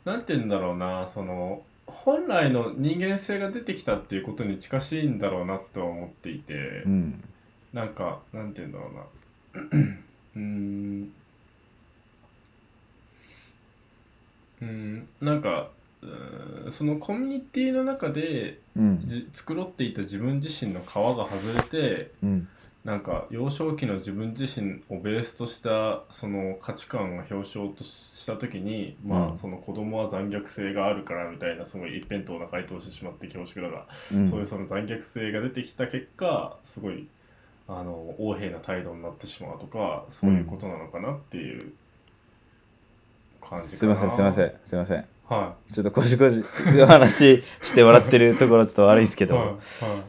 Speaker 2: なんて言うんだろうなその本来の人間性が出てきたっていうことに近しいんだろうなとは思っていて、
Speaker 1: うん。
Speaker 2: なんかなんて言うんだろうな。うーん。うーん。なんかそのコミュニティの中で
Speaker 1: うん。
Speaker 2: じ繕っていた自分自身の皮が外れて
Speaker 1: うん。
Speaker 2: なんか幼少期の自分自身をベースとしたその価値観を表彰とした時に、ま
Speaker 1: うん
Speaker 2: あその子供は残虐性があるからみたいなすごい一辺倒な回答をしてしまって恐縮だが、
Speaker 1: うん
Speaker 2: そういうその残虐性が出てきた結果すごいあの横柄な態度になってしまうとかそういうことなのかなっていう感じかな、
Speaker 1: すいません、すいません、すいません。
Speaker 2: は
Speaker 1: ちょっとこじこじの話してもらってるところちょっと悪いんですけ
Speaker 2: い
Speaker 1: ど、
Speaker 2: はい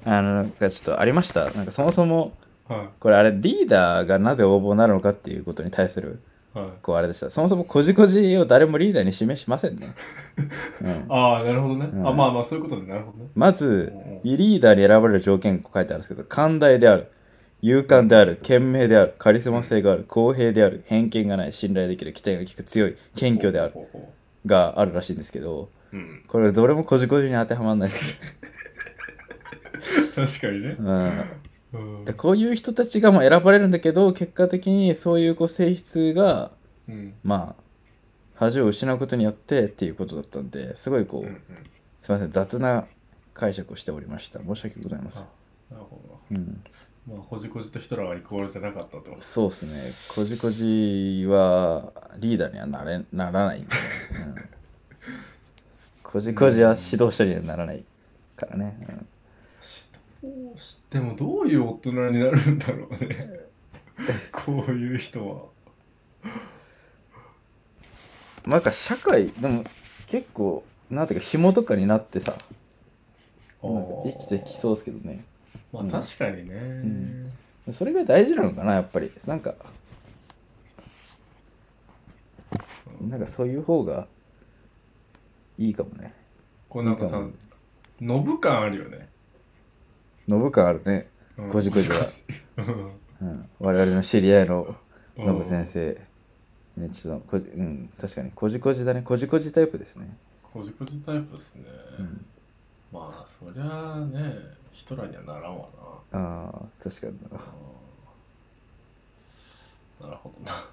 Speaker 1: あの、なんかちょっとありました？なんかそもそも、
Speaker 2: はい。
Speaker 1: これあれリーダーがなぜ応募になるのかっていうことに対する、
Speaker 2: はい。
Speaker 1: こうあれでした。そもそもこじこじを誰もリーダーに示しませんね。うん、
Speaker 2: ああなるほどね、
Speaker 1: うん。
Speaker 2: あまあまあそういうことでなるほどね。
Speaker 1: まず
Speaker 2: うん、
Speaker 1: リーダーに選ばれる条件が書いてあるんですけど、寛大である、勇敢である、賢明である、カリスマ性がある、公平である、偏見がない、信頼できる、期待が利く、強い、謙虚である。
Speaker 2: ほうほうほ
Speaker 1: があるらしいんですけど、
Speaker 2: ううん
Speaker 1: これどれもこじこじに当てはまらない。
Speaker 2: 確かにね、
Speaker 1: うん。
Speaker 2: うん。
Speaker 1: でこういう人たちがまあ選ばれるんだけど結果的にそういうこう性質が
Speaker 2: うん。
Speaker 1: まあ恥を失うことによってっていうことだったんですごいこう、
Speaker 2: うんうん。
Speaker 1: すいません雑な解釈をしておりました。申し訳ございません。
Speaker 2: あ、なるほど
Speaker 1: うん、
Speaker 2: なまあこじこじとヒトラーはイコールじゃなかったと？
Speaker 1: そうですね。こじこじはリーダーにはなれならないんで、ね。うん、こじこじは指導者にはならないからね、うん。
Speaker 2: 指導してもどういう大人になるんだろうね。こういう人は。
Speaker 1: なんか社会でも結構なんていうか紐とかになってさ。生きてきそうですけどね
Speaker 2: まあ確かにね、
Speaker 1: ん。それが大事なのかなやっぱり。なんかなんかそういう方がいいかもね。
Speaker 2: こうなんかさノブ感あるよね。
Speaker 1: ノブ感あるね、
Speaker 2: うん。
Speaker 1: こじこじは。
Speaker 2: うん
Speaker 1: うん、我々の知り合いの
Speaker 2: うん。
Speaker 1: ノブ先生。ねちょっとこじうん。確かに。こじこじだね。こじこじタイプですね、
Speaker 2: こじこじタイプですね、
Speaker 1: うん、
Speaker 2: まあそりゃあねヒトラーにはならんわ
Speaker 1: ああ確かにな。
Speaker 2: ななるほどな。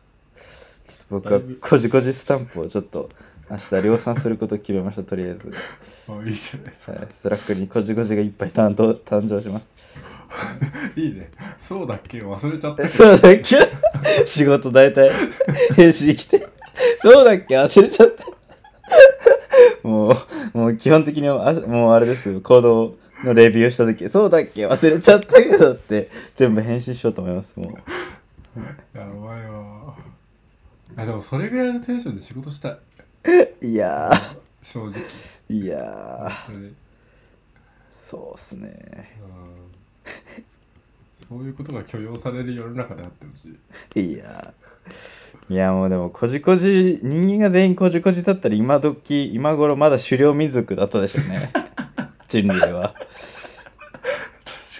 Speaker 1: 僕はこじこじスタンプをちょっと明日量産することを決めましたとりあえず、
Speaker 2: あいいじゃないですか。
Speaker 1: はい、スラックにコジコジがいっぱい誕生誕生します。
Speaker 2: いいね。そうだっけ？忘れちゃった。
Speaker 1: そうだっけ？仕事大体返信来て。そうだっけ？忘れちゃった。もうもう基本的にあもうあれですコードのレビューした時そうだっけ？忘れちゃったけどって全部返信しようと思いますもう
Speaker 2: やばいわ。あでもそれぐらいのテンションで仕事したい。
Speaker 1: いや
Speaker 2: 正直。
Speaker 1: ーいやー
Speaker 2: 本当に。
Speaker 1: そうっすね
Speaker 2: うんそういうことが許容される世の中であってほしい。
Speaker 1: いやーいやもうでもこじこじ人間が全員こじこじだったら今時今頃まだ狩猟民族だったでしょうね人類は。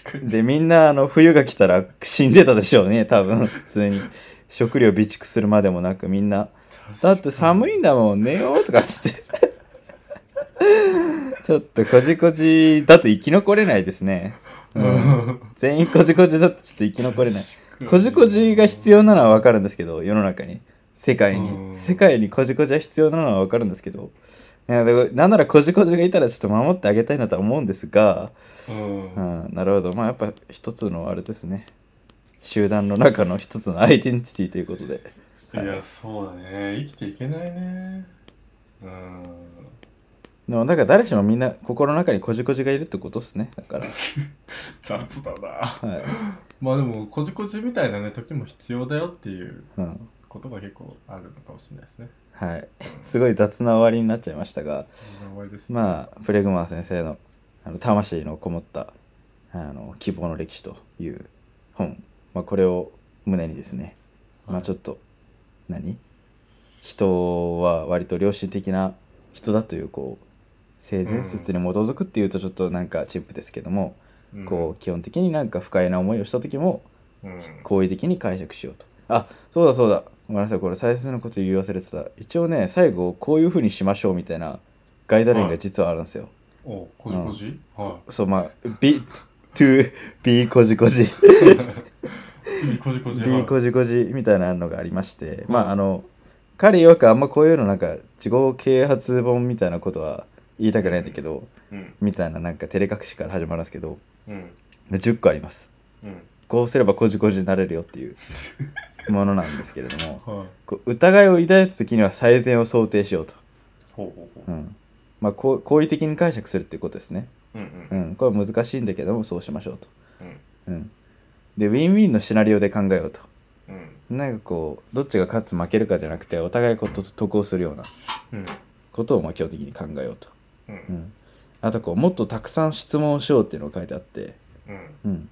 Speaker 2: 確かに。
Speaker 1: でみんなあの冬が来たら死んでたでしょうね多分。普通に。食料備蓄するまでもなくみんな。だって寒いんだもん寝ようとかっつって。ちょっとこじこじだと生き残れないですね、う、
Speaker 2: うん。ん。
Speaker 1: 全員こじこじだとちょっと生き残れない。こじこじが必要なのは分かるんですけど世の中に。世界
Speaker 2: うん。
Speaker 1: に世界にこじこじは必要なのは分かるんですけどなんならこじこじがいたらちょっと守ってあげたいなとは思うんですが、
Speaker 2: うん。
Speaker 1: うん、なるほどまあやっぱ一つのあれですね集団の中の一つのアイデンティティということで
Speaker 2: いや、そうだね。生きていけないね。うん。
Speaker 1: でもだから誰しもみんな心の中にこじこじがいるってことですねだから、
Speaker 2: 雑だな。
Speaker 1: はい
Speaker 2: まあでも、こじこじみたいなね、時も必要だよっていう
Speaker 1: うん
Speaker 2: ことが結構あるのかもしれないですね。
Speaker 1: はい、すごい雑な終わりになっちゃいましたが。まあプレグマー先生のあの魂のこもったあの希望の歴史という本、まあ、これを胸にですね、まあちょっと何？人は割と良心的な人だというこう性善説に基づくっていうとちょっとなんかチップですけども、
Speaker 2: うん。
Speaker 1: こう基本的になんか不快な思いをした時も
Speaker 2: うん。
Speaker 1: 好意的に解釈しようと。あそうだそうだごめんなさいこれ最初のこと言い忘れてた一応ね最後こういうふうにしましょうみたいなガイドラインが実はあるんですよ、
Speaker 2: お、こじこじ、は
Speaker 1: そうまあ be to be こじこじ
Speaker 2: い。次、こじこじ。
Speaker 1: be こじこじみたいなのがありまして、ま
Speaker 2: うん
Speaker 1: ああの彼曰くあんまこういうのなんか自己啓発本みたいなことは言いたくないんだけど
Speaker 2: うん。
Speaker 1: みたいななんか照れ隠しから始まるんですけど
Speaker 2: うん。
Speaker 1: 10個あります
Speaker 2: うん。
Speaker 1: こうすればこじこじになれるよっていう ものなんですけれども
Speaker 2: はい。
Speaker 1: こう疑いを抱いた時には最善を想定しようと、
Speaker 2: ほうほうほう。
Speaker 1: うんまあ、好意的に解釈するっていうことですね、
Speaker 2: うん
Speaker 1: う
Speaker 2: うん。
Speaker 1: ん、これは難しいんだけどもそうしましょうと、
Speaker 2: うん。
Speaker 1: うん、でウィンウィンのシナリオで考えようと
Speaker 2: うん。
Speaker 1: なんかこうどっちが勝つ負けるかじゃなくてお互いこと得をするような
Speaker 2: うん。
Speaker 1: ことをまあ基本的に考えようと、
Speaker 2: う。
Speaker 1: うんん、あとこうもっとたくさん質問をしようっていうのが書いてあって、
Speaker 2: うん。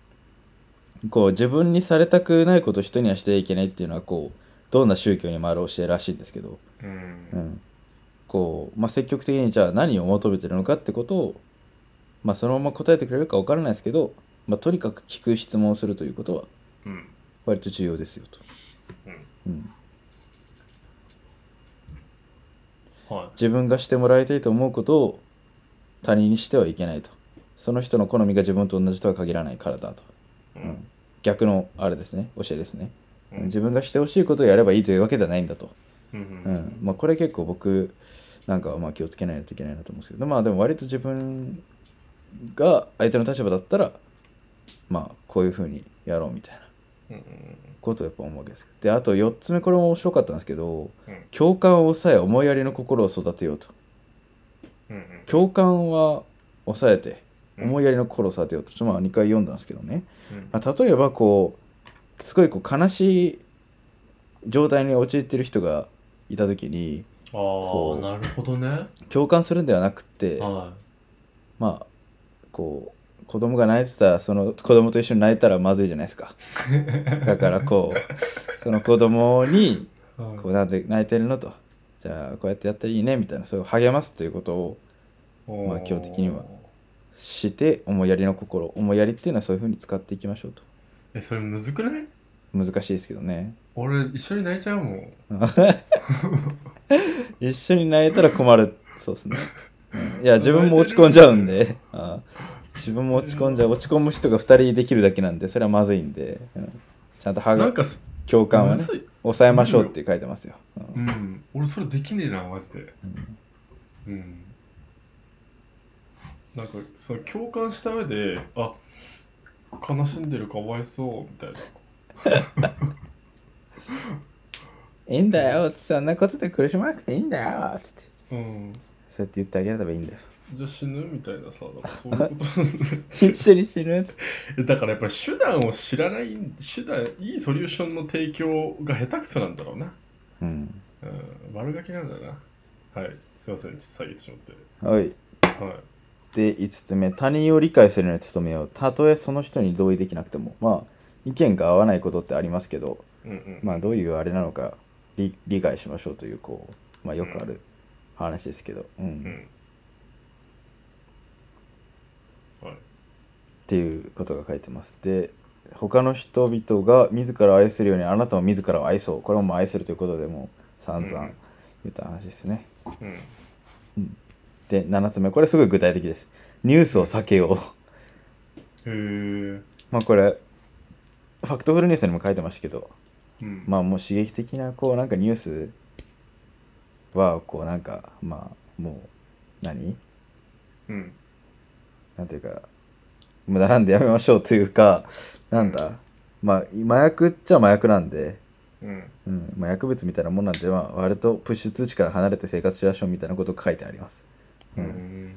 Speaker 1: うん、こう自分にされたくないことを人にはしてはいけないっていうのはこうどんな宗教にもある教えらしいんですけど、
Speaker 2: う。
Speaker 1: うんん、こう、まあ、積極的にじゃあ何を求めてるのかってことを、まあ、そのまま答えてくれるか分からないですけど、まあ、とにかく聞く質問をするということは
Speaker 2: うん。
Speaker 1: 割と重要ですよと。
Speaker 2: うん。
Speaker 1: うん、
Speaker 2: は
Speaker 1: 自分がしてもらいたいと思うことを他人にしてはいけないと。その人の好みが自分と同じとは限らないからだと。
Speaker 2: い。う
Speaker 1: うんん。逆のあれですね、教えですね。
Speaker 2: うん
Speaker 1: 自分がしてほしいことをやればいいというわけではないんだと。
Speaker 2: うん。
Speaker 1: う
Speaker 2: うん
Speaker 1: ん、まあこれ結構僕なんかはまあ気をつけないといけないなと思うんですけどまあでも割と自分が相手の立場だったらまあこういうふうにやろうみたいな
Speaker 2: うん。
Speaker 1: ことをやっぱ思うわけですであと4つ目これも面白かったんですけど
Speaker 2: うん。
Speaker 1: 共感を抑え思いやりの心を育てようと
Speaker 2: うん。
Speaker 1: 共感は抑えて
Speaker 2: うん
Speaker 1: 思いやりの心を育てようとちょっとまあ2回読んだんですけどね、
Speaker 2: うん。
Speaker 1: まあ、例えばこうすごいこう悲しい状態に陥ってる人がいた時に
Speaker 2: ああ、なるほどね。
Speaker 1: 共感するんではなくて
Speaker 2: は
Speaker 1: まあこう子供が泣いてたらその子供と一緒に泣いたらまずいじゃないですか
Speaker 2: い。
Speaker 1: だからこうその子供に
Speaker 2: はい
Speaker 1: こうなんで泣いてるのとじゃあこうやってやったらいいねみたいなそれを励ますということをまあ基本的にはして思いやりの心思いやりっていうのはそういうふうに使っていきましょうと。
Speaker 2: え、それむずくない？
Speaker 1: 難しいですけどね。
Speaker 2: 俺、一緒に泣いちゃうもん。
Speaker 1: 一緒に泣いたら困る。そうですね、うん。いや自分も落ち込んじゃうんで。ああ。自分も落ち込んじゃう。落ち込む人が2人できるだけなんでそれはまずいんで、うん。ちゃんとはが共感はね抑えましょうって書いてますよ。う
Speaker 2: うんん。俺それできねえな、マジで。
Speaker 1: うん。
Speaker 2: うん。なんか、その共感した上で、あ、悲しんでるかわいそう、みたいな。
Speaker 1: いいんだよ、そんなことで苦しまなくていいんだよ、つって。
Speaker 2: うん。
Speaker 1: そうやって言ってあげればいいんだよ。
Speaker 2: じゃあ死ぬみたいなさ、そういうこと
Speaker 1: 一緒に死ぬっつって。
Speaker 2: だからやっぱり手段を知らない、手段、いいソリューションの提供が下手くそなんだろうな。
Speaker 1: うん。
Speaker 2: うん、悪ガキなんだな。はい。すいません、ちょっと下げてしまって。
Speaker 1: はい。
Speaker 2: は
Speaker 1: で、5つ目、他人を理解するのに努めよう。たとえその人に同意できなくても、まあ、意見が合わないことってありますけど、
Speaker 2: い。うんうん。
Speaker 1: まあ、どういうあれなのか理理解しましょうという、こう、まあ、よくある話ですけど、うん。っ
Speaker 2: うん。はい。
Speaker 1: ていうことが書いてます。で、他の人々が自らを愛するようにあなたも自らを愛そう。これも愛するということでもう散々
Speaker 2: うん
Speaker 1: 言った話ですね。
Speaker 2: うん。
Speaker 1: で、7つ目、これすごい具体的です。ニュースを避けよう。
Speaker 2: へえ。
Speaker 1: まあこれ、ファクトフルニュースにも書いてましたけど、
Speaker 2: うん。
Speaker 1: まあもう刺激的なこうなんかニュースはこうなんかまあもう何？
Speaker 2: うん。
Speaker 1: なんていうか無駄なんでやめましょうというかなんだ？まあ麻薬っちゃ麻薬なんで、
Speaker 2: うん。
Speaker 1: うんまあ、薬物みたいなもんなんで、まあ、割とプッシュ通知から離れて生活しましょうみたいなことが書いてあります、
Speaker 2: う
Speaker 1: うん
Speaker 2: ん。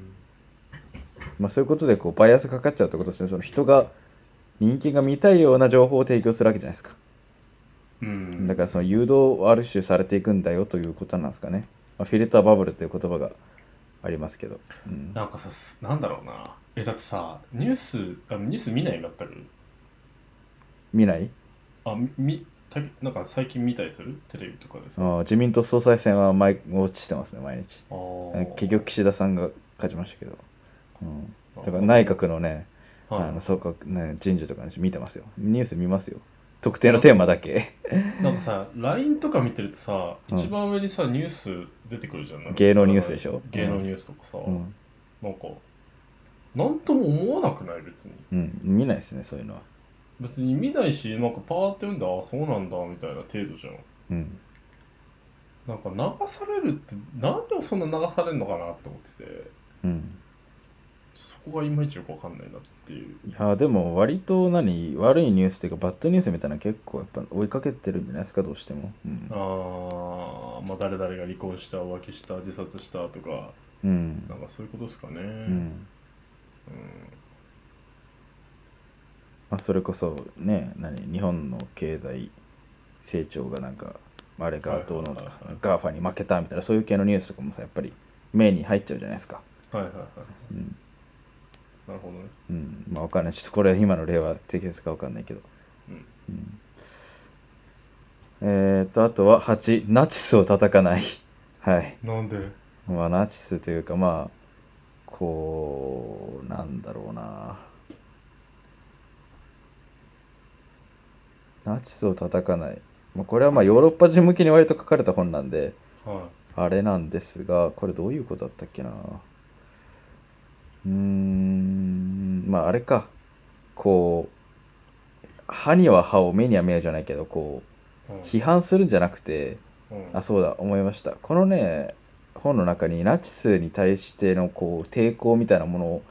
Speaker 1: まあ、そういうことでこうバイアスかかっちゃうってことですねその人が人間が見たいような情報を提供するわけじゃないですか
Speaker 2: うん。
Speaker 1: だからその誘導ある種されていくんだよということなんですかね。まあ、フィルターバブルという言葉がありますけど。うん、
Speaker 2: なんかさ、なんだろうな。え、だってさ、ニュース、あニュース見ないんだったら
Speaker 1: 見ない？
Speaker 2: あ、みなんか最近見たりする？テレビとかでさ。
Speaker 1: あ自民党総裁選は毎ウォッチしてますね、毎日。結局岸田さんが勝ちましたけど。うん、だから内閣のね、
Speaker 2: はい
Speaker 1: あの総閣、ね、人事とかね見てますよ。ニュース見ますよ。特定のテーマだけ。
Speaker 2: なんかさ、LINE とか見てるとさ、
Speaker 1: うん
Speaker 2: 一番上にさ、ニュース出てくるじゃん。
Speaker 1: 芸能ニュースでしょ？
Speaker 2: 芸能ニュースとかさ、
Speaker 1: うん、
Speaker 2: なんか、なんとも思わなくない？別に。
Speaker 1: うん、見ないですね、そういうのは。
Speaker 2: 別に見ないし、なんかパーって読んで、あ、そうなんだ、みたいな程度じゃん。
Speaker 1: うん。
Speaker 2: なんか流されるって、なんでそんな流されるのかなって思ってて、
Speaker 1: うん。
Speaker 2: そこがいまいちよくわかんないなっていう。
Speaker 1: いやでも割と何悪いニュースっていうかバッドニュースみたいなの結構やっぱ追いかけてるんじゃないですかどうしてもうん
Speaker 2: あー、まあ誰々が離婚した、浮気した、自殺したとか、
Speaker 1: うん
Speaker 2: なんかそういうことですかね。
Speaker 1: う
Speaker 2: うん
Speaker 1: んまあそれこそね何日本の経済成長がなんかあれがどうのとか GAFA に負けたみたいなそういう系のニュースとかもさやっぱり目に入っちゃうじゃないですか。
Speaker 2: はいはいはい。
Speaker 1: うん、
Speaker 2: なるほどね。
Speaker 1: うん、まあわかんない。ちょっとこれ今の例は適切かわかんないけど。
Speaker 2: うん。
Speaker 1: うん。えー、とあとは8ナチスを叩かない。はい。
Speaker 2: なんで？
Speaker 1: まあナチスというかまあこうなんだろうなナチスを叩かない、まあ、これはまあヨーロッパ人向けに割と書かれた本なんで
Speaker 2: は
Speaker 1: あれなんですがこれどういうことだったっけな。うーんまああれか。こう歯には歯を目には目じゃないけどこ
Speaker 2: い。う
Speaker 1: 批判するんじゃなくて
Speaker 2: うん。
Speaker 1: あそうだ思いました。このね本の中にナチスに対してのこう抵抗みたいなもの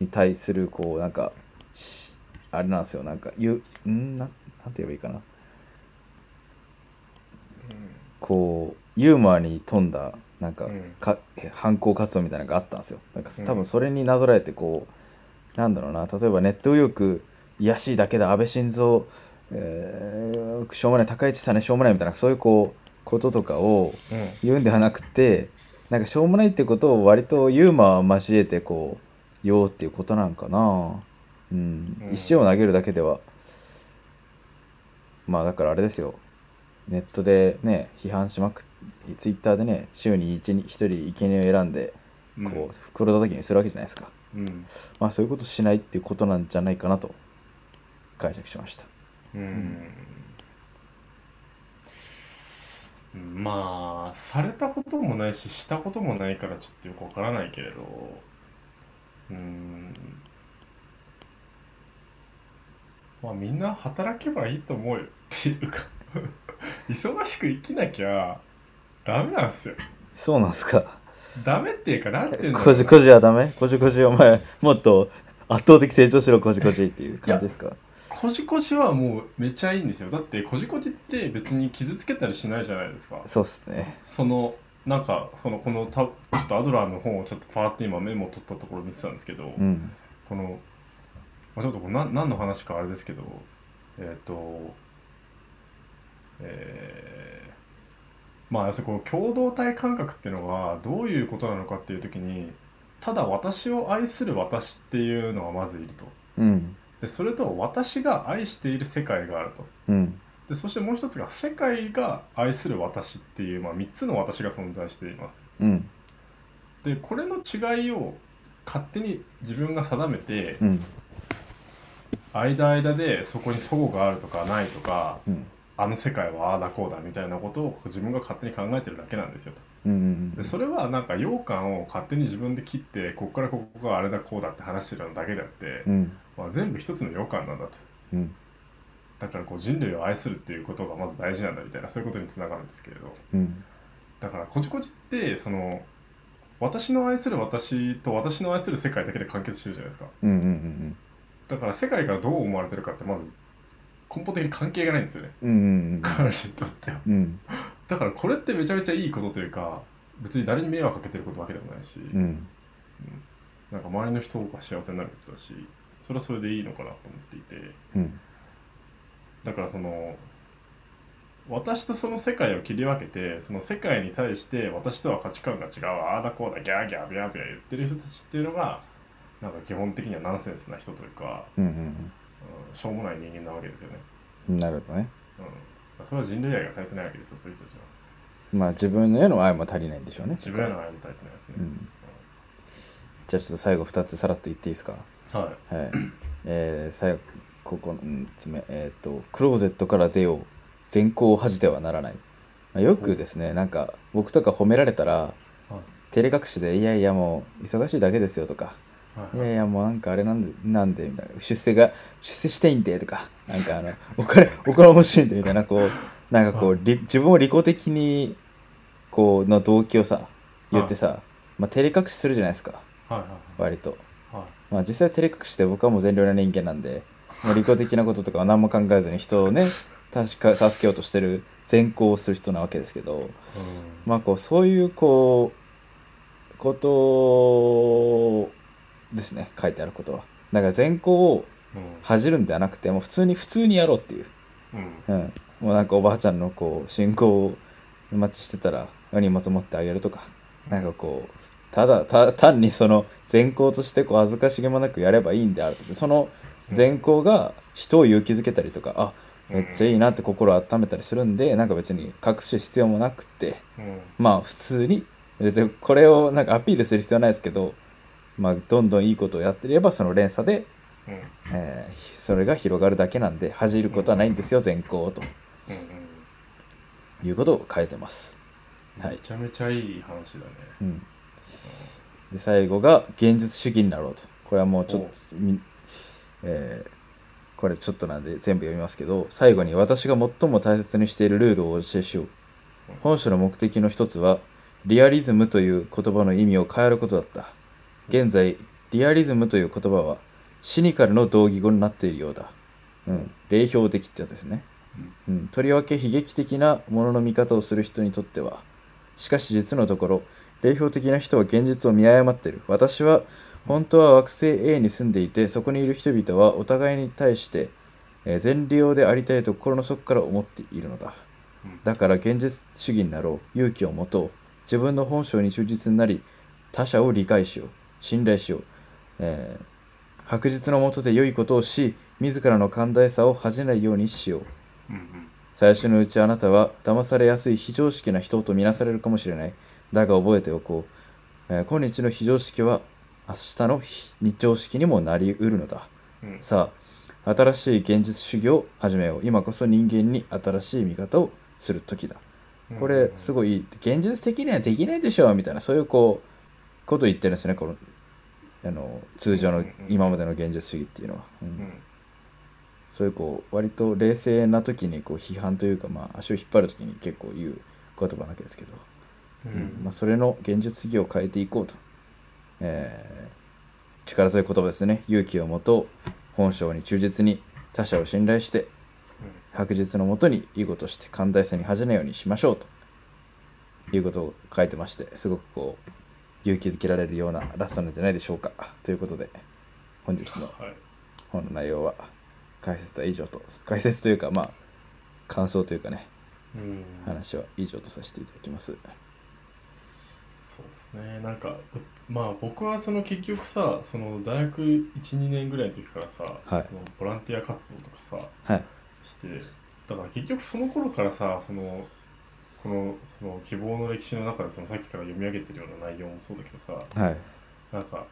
Speaker 1: に対するこうなんかしあれなんですよ。なんかゆん？ななんて言えばいいかな。こうユーモアに富んだなんか,、
Speaker 2: うん。
Speaker 1: か犯行活動みたいなのがあったんですよ。なんか
Speaker 2: うん。
Speaker 1: 多分それになぞらえてこうなんだろうな。例えばネット右翼癒やしいだけで安倍晋三、えーしょうもない高市さんねしょうもないみたいなそういうこうこととかを
Speaker 2: うん。
Speaker 1: 言うんではなくてなんかしょうもないってことを割とユーモアを交えてこう言おうっていうことなんかな。うん、
Speaker 2: うん。
Speaker 1: 石を投げるだけではまあだからあれですよ。ネットでね批判しまくっツイッターでね週に 1, 人生贄を選んで
Speaker 2: うん。
Speaker 1: こう袋叩きにするわけじゃないですか、
Speaker 2: うん。
Speaker 1: まあそういうことしないっていうことなんじゃないかなと解釈しました。
Speaker 2: うん。まあ、されたこともないし、したこともないからちょっとよくわからないけれど、うん。まあみんな働けばいいと思うよっていうか 忙しく生きなきゃダメなんですよ
Speaker 1: そうなんすか。
Speaker 2: ダメっていうかなんていうの
Speaker 1: こじこじはダメ？こじこじお前、もっと圧倒的成長しろ、こじこじっていう感じですか？
Speaker 2: こじこじはもうめっちゃいいんですよだってこじこじって別に傷つけたりしないじゃないですか
Speaker 1: そうっすね。
Speaker 2: そのなんかそのこのたちょっとアドラーの本をちょっとパーって今メモを取ったところ見てたんですけど、
Speaker 1: うん。
Speaker 2: この、まあ、ちょっとこれ何何の話かあれですけどえっ、とえー、まあ要するにこの共同体感覚っていうのがどういうことなのかっていう時にただ私を愛する私っていうのがまずいると
Speaker 1: うん。
Speaker 2: でそれと私が愛している世界があると
Speaker 1: うん。
Speaker 2: でそしてもう一つが世界が愛する私っていう、まあ、3つの私が存在しています
Speaker 1: うん。
Speaker 2: でこれの違いを勝手に自分が定めて
Speaker 1: うん。
Speaker 2: 間間でそこに齟齬があるとかないとか
Speaker 1: うん。
Speaker 2: あの世界はああだこうだみたいなことを自分が勝手に考えてるだけなんですよと
Speaker 1: うん。
Speaker 2: でそれはなんか羊羹を勝手に自分で切ってここからここがあれだこうだって話してるだけであって、
Speaker 1: うん。
Speaker 2: まあ、全部一つの羊羹なんだと
Speaker 1: うん。
Speaker 2: だからこう人類を愛するっていうことがまず大事なんだみたいなそういうことにつながるんですけれど
Speaker 1: うん。
Speaker 2: だからこじこじってその私の愛する私と私の愛する世界だけで完結してるじゃないですか
Speaker 1: うん。うん。
Speaker 2: だから世界からどう思われてるかってまず根本的に関係がないんですよね
Speaker 1: うん。うん。
Speaker 2: 彼女にとっては
Speaker 1: うん。
Speaker 2: だからこれってめちゃめちゃいいことというか別に誰に迷惑かけてることわけでもないし、
Speaker 1: うん。
Speaker 2: なんか周りの人が幸せになることだしそれはそれでいいのかなと思っていて
Speaker 1: うん。
Speaker 2: だからその私とその世界を切り分けてその世界に対して私とは価値観が違うああだこうだギャーギャービャービャー言ってる人たちっていうのがなんか基本的にはナンセンスな人というか、
Speaker 1: うん。
Speaker 2: うん、しょうもない人間なわけですよね、
Speaker 1: うん。なるほどね。
Speaker 2: うん、それは人類愛が足りてないわけですよそういう人たちは
Speaker 1: まあ自分への愛も足りないんでしょうね。
Speaker 2: 自分への愛も足りてないですね、
Speaker 1: うん。じゃあちょっと最後2つさらっと言っていいですか？
Speaker 2: はい
Speaker 1: はい。えー、最後、ここの3つ目。えっ、と、クローゼットから出よう。善行を恥じてはならない。まあ、よくですね、なんか、僕とか褒められたら、
Speaker 2: はい
Speaker 1: 照れ隠しで、いやいやもう、忙しいだけですよとか、
Speaker 2: はい。
Speaker 1: いやいやもうなんかあれなんで、なんで、みたいな、出世が、出世したいんで、とか、なんかあの、お金、お金欲しいんで、みたいな、こう、なんかこう、り自分を利己的に、こう、の動機をさ、言ってさ、まあ、照れ隠しするじゃないですか、
Speaker 2: はいはい
Speaker 1: 割と。
Speaker 2: はい。
Speaker 1: まあ実際照れ隠して僕はもう善良な人間なんで、もう利己的なこととかは何も考えずに人をね、確か助けようとしてる善行をする人なわけですけど、
Speaker 2: うん。
Speaker 1: まあこうそういうこう、ことですね、書いてあることは。だから善行を
Speaker 2: うん
Speaker 1: 恥じるんではなくて、もう普通に普通にやろうっていう。
Speaker 2: うん
Speaker 1: うん。もうなんかおばあちゃんのこう、信号を待ちしてたら荷物持ってあげるとか、なんかこう、ただ、た単にその善行としてこう恥ずかしげもなくやればいいんであると。その善行が人を勇気づけたりとか、あ、めっちゃいいなって心を温めたりするんで、なんか別に隠す必要もなくて、
Speaker 2: うん
Speaker 1: まあ普通に、別にこれをなんかアピールする必要はないですけど、まあどんどんいいことをやってればその連鎖で、
Speaker 2: うん
Speaker 1: えーそれが広がるだけなんで恥じることはないんですよ、善行をと
Speaker 2: うんうん
Speaker 1: いうことを書いてます。はい
Speaker 2: め。ちゃめちゃいい話だね。
Speaker 1: うん。で、最後が現実主義になろうと。これはもうちょっと、みえーこれちょっとなんで全部読みますけど、最後に私が最も大切にしているルールをお教えしよう。本書の目的の一つは、リアリズムという言葉の意味を変えることだった。現在、リアリズムという言葉は、シニカルの同義語になっているようだ。うん。霊氷的ってやつですね。うん。とりわけ悲劇的なものの見方をする人にとっては、しかし実のところ、霊氷的な人は現実を見誤っている。私は、本当は惑星 A に住んでいて、そこにいる人々はお互いに対して、えー善良でありたいと心の底から思っているのだ。
Speaker 2: うん
Speaker 1: だから現実主義になろう。勇気を持とう。自分の本性に忠実になり、他者を理解しよう。信頼しよう。えー白日の下で良いことをし、自らの寛大さを恥じないようにしよう。
Speaker 2: うんうん
Speaker 1: 最初のうちあなたは騙されやすい非常識な人とみなされるかもしれない。だが覚えておこう。えー今日の非常識は明日の非日常識にもなりうるのだ。
Speaker 2: うん
Speaker 1: さあ、新しい現実主義を始めよう。今こそ人間に新しい見方をする時だ。これすごい。現実的にはできないでしょみたいな、そういうこう、ことを言ってるんですよね。このあの通常の今までの現実主義っていうのは。うん。
Speaker 2: うん。
Speaker 1: そういうこう割と冷静な時にこう批判というか、まあ、足を引っ張る時に結構言う言葉なわけですけど、
Speaker 2: うん。
Speaker 1: まあ、それの現実主義を変えていこうと、えー力強い言葉ですね。勇気をもと本性に忠実に他者を信頼して白日のもとにいいことをして寛大さに恥じないようにしましょうということを書いてましてすごくこう勇気づけられるようなラストなんじゃないでしょうか。ということで本日の
Speaker 2: はい。
Speaker 1: 本の内容は解説は以上と解説というかまあ感想というかね
Speaker 2: うん。
Speaker 1: 話は以上とさせていただきます。
Speaker 2: そうですね。なんかまあ僕はその結局さその大学12年ぐらいの時からさ、
Speaker 1: はい。
Speaker 2: そのボランティア活動とかさ
Speaker 1: はい。
Speaker 2: してだから結局その頃からさそのこのその希望の歴史の中でそのさっきから読み上げてるような内容もそうだけどさ
Speaker 1: はい。
Speaker 2: なんか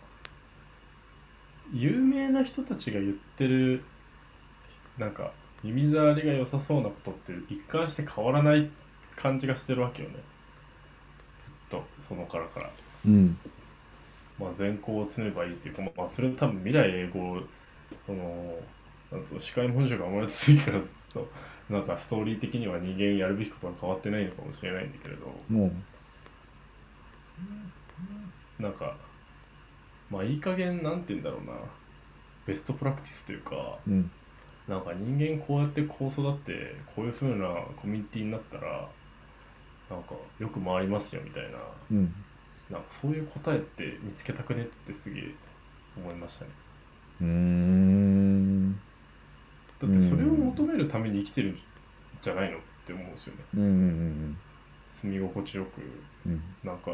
Speaker 2: 有名な人たちが言ってるなんか耳障りが良さそうなことって一貫して変わらない感じがしてるわけよね。ずっとそのからから。
Speaker 1: うん。
Speaker 2: まあ善行を積めばいいっていうかまあそれ多分未来永劫そのなんつうの視界文書が生まれた時からずっとなんかストーリー的には人間やるべきことは変わってないのかもしれないんだけれど。
Speaker 1: もう
Speaker 2: なんかまあいい加減なんて言うんだろうな。ベストプラクティスというか
Speaker 1: うん。
Speaker 2: なんか人間こうやってこう育ってこういう風なコミュニティになったらなんかよく回りますよみたいな。
Speaker 1: うん。
Speaker 2: なんかそういう答えって見つけたくねってすげえ思いましたね。
Speaker 1: うーん
Speaker 2: だってそれを求めるために生きてるんじゃないのって思うんですよね。
Speaker 1: うんうん
Speaker 2: 住み心地よく
Speaker 1: うん。
Speaker 2: なんか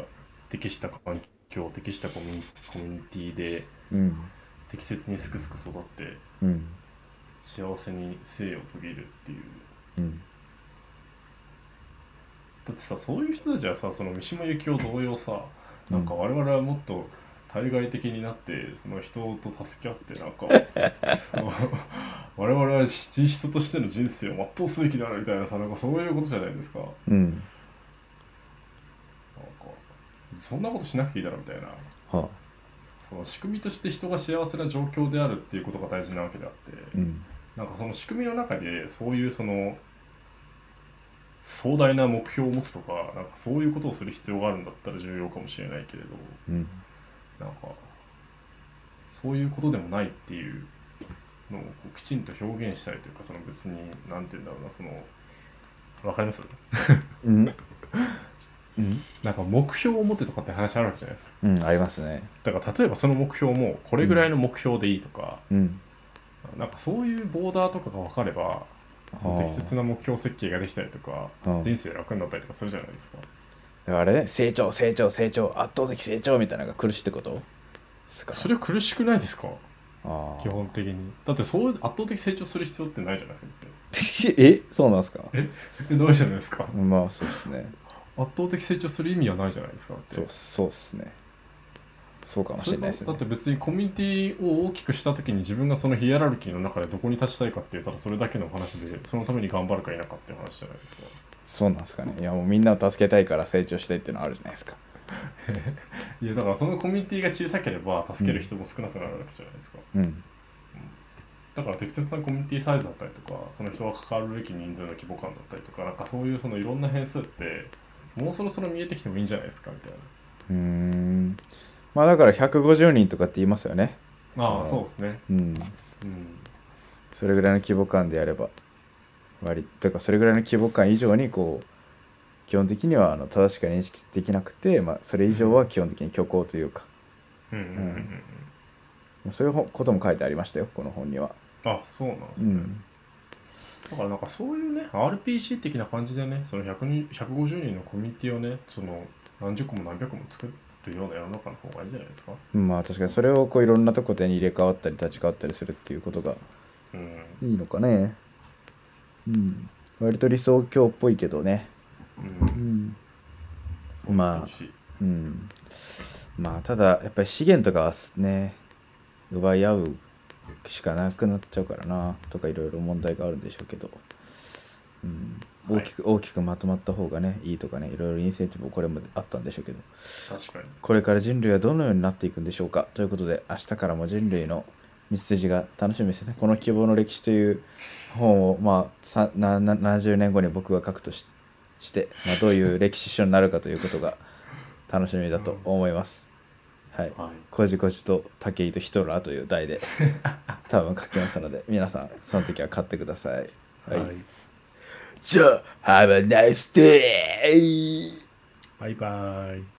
Speaker 2: 適した環境適したコミュニティで
Speaker 1: うん。
Speaker 2: 適切にすくすく育って
Speaker 1: うん。
Speaker 2: 幸せに生を遂げるっていう。
Speaker 1: うん。
Speaker 2: だってさそういう人たちはさその三島由紀夫同様さなんか我々はもっと対外的になってその人と助け合ってなんか我々は人人としての人生を全うすべきであるみたいなさなんかそういうことじゃないですか。なんか
Speaker 1: うん
Speaker 2: そんなことしなくていいだろみたいな。
Speaker 1: はあ。
Speaker 2: その仕組みとして人が幸せな状況であるっていうことが大事なわけであって、
Speaker 1: うん。
Speaker 2: なんかその仕組みの中でそういうその壮大な目標を持つとかなんかそういうことをする必要があるんだったら重要かもしれないけれど。
Speaker 1: うん
Speaker 2: なんかそういうことでもないっていうのをこうきちんと表現したりというかその別になんて言うんだろうなそのわかります？
Speaker 1: うん。うん。
Speaker 2: なんか目標を持ってとかって話あるわけじゃないですか。
Speaker 1: うんありますね。
Speaker 2: だから例えばその目標もこれぐらいの目標でいいとか、
Speaker 1: うん。
Speaker 2: なんかそういうボーダーとかが分かればその適切な目標設計ができたりとか
Speaker 1: うん。
Speaker 2: 人生楽になったりとかするじゃないですか
Speaker 1: あれね成長成長成長圧倒的成長みたいなのが苦しいってこと？ですか？
Speaker 2: それは苦しくないですか？
Speaker 1: あ
Speaker 2: 基本的に。だってそう圧倒的成長する必要ってないじゃないですか
Speaker 1: あ え？そうなんですか？
Speaker 2: え？ないじゃないですか。
Speaker 1: まあそうですね。
Speaker 2: 圧倒的成長する意味はないじゃないですか
Speaker 1: そうそうですねそうかもしれないですね。
Speaker 2: だって別にコミュニティを大きくした時に自分がそのヒエラルキーの中でどこに立ちたいかって言ったらそれだけの話でそのために頑張るか否かっていう話じゃないですか。
Speaker 1: そうなんですかね。いやもうみんなを助けたいから成長したいっていうのはあるじゃないですか。
Speaker 2: いやだからそのコミュニティが小さければ助ける人も少なくなるわけじゃないですか、
Speaker 1: うん。
Speaker 2: だから適切なコミュニティサイズだったりとかその人が関わるべき人数の規模感だったりとかなんかそういうそのいろんな変数ってもうそろそろ見えてきてもいいんじゃないですかみたいな。
Speaker 1: うーんまあだから150人とかって言いますよね。
Speaker 2: ああ
Speaker 1: そ
Speaker 2: うですね。
Speaker 1: うん。
Speaker 2: うん。
Speaker 1: それぐらいの規模感でやれば割とかそれぐらいの規模感以上にこう基本的にはあの正しく認識できなくて、まあ、それ以上は基本的に虚構というか。
Speaker 2: うん。うん。うん。
Speaker 1: そういうほことも書いてありましたよこの本には。
Speaker 2: あそうなんですね、
Speaker 1: うん。
Speaker 2: だからなんかそういうね RPG 的な感じでねその100人150人のコミュニティをねその何十個も何百個も作るような世の中の方がいいんじゃないですか？
Speaker 1: まあ確かにそれをこういろんなとこでに入れ替わったり立ち替わったりするっていうことが
Speaker 2: うん
Speaker 1: いいのかね。うん。割と理想郷っぽいけどね。
Speaker 2: う
Speaker 1: うん
Speaker 2: う
Speaker 1: まあうん。まあただやっぱり資源とかはね奪い合うしかなくなっちゃうからなとかいろいろ問題があるんでしょうけど、うん、大きく大きくまとまった方がねいいとかねいろいろインセンティブもこれまであったんでしょうけどこれから人類はどのようになっていくんでしょうか？ということで明日からも人類の道筋が楽しみですね。この希望の歴史という本を、まあ、さなな70年後に僕が書くとしして、まあ、どういう歴史書になるかということが楽しみだと思います。はい。
Speaker 2: はい。
Speaker 1: こじこじと武井とヒトラーという題で多分書きますので、皆さんその時は買ってください。はい。
Speaker 2: はい。
Speaker 1: So, Have a nice day!
Speaker 2: バイバイ。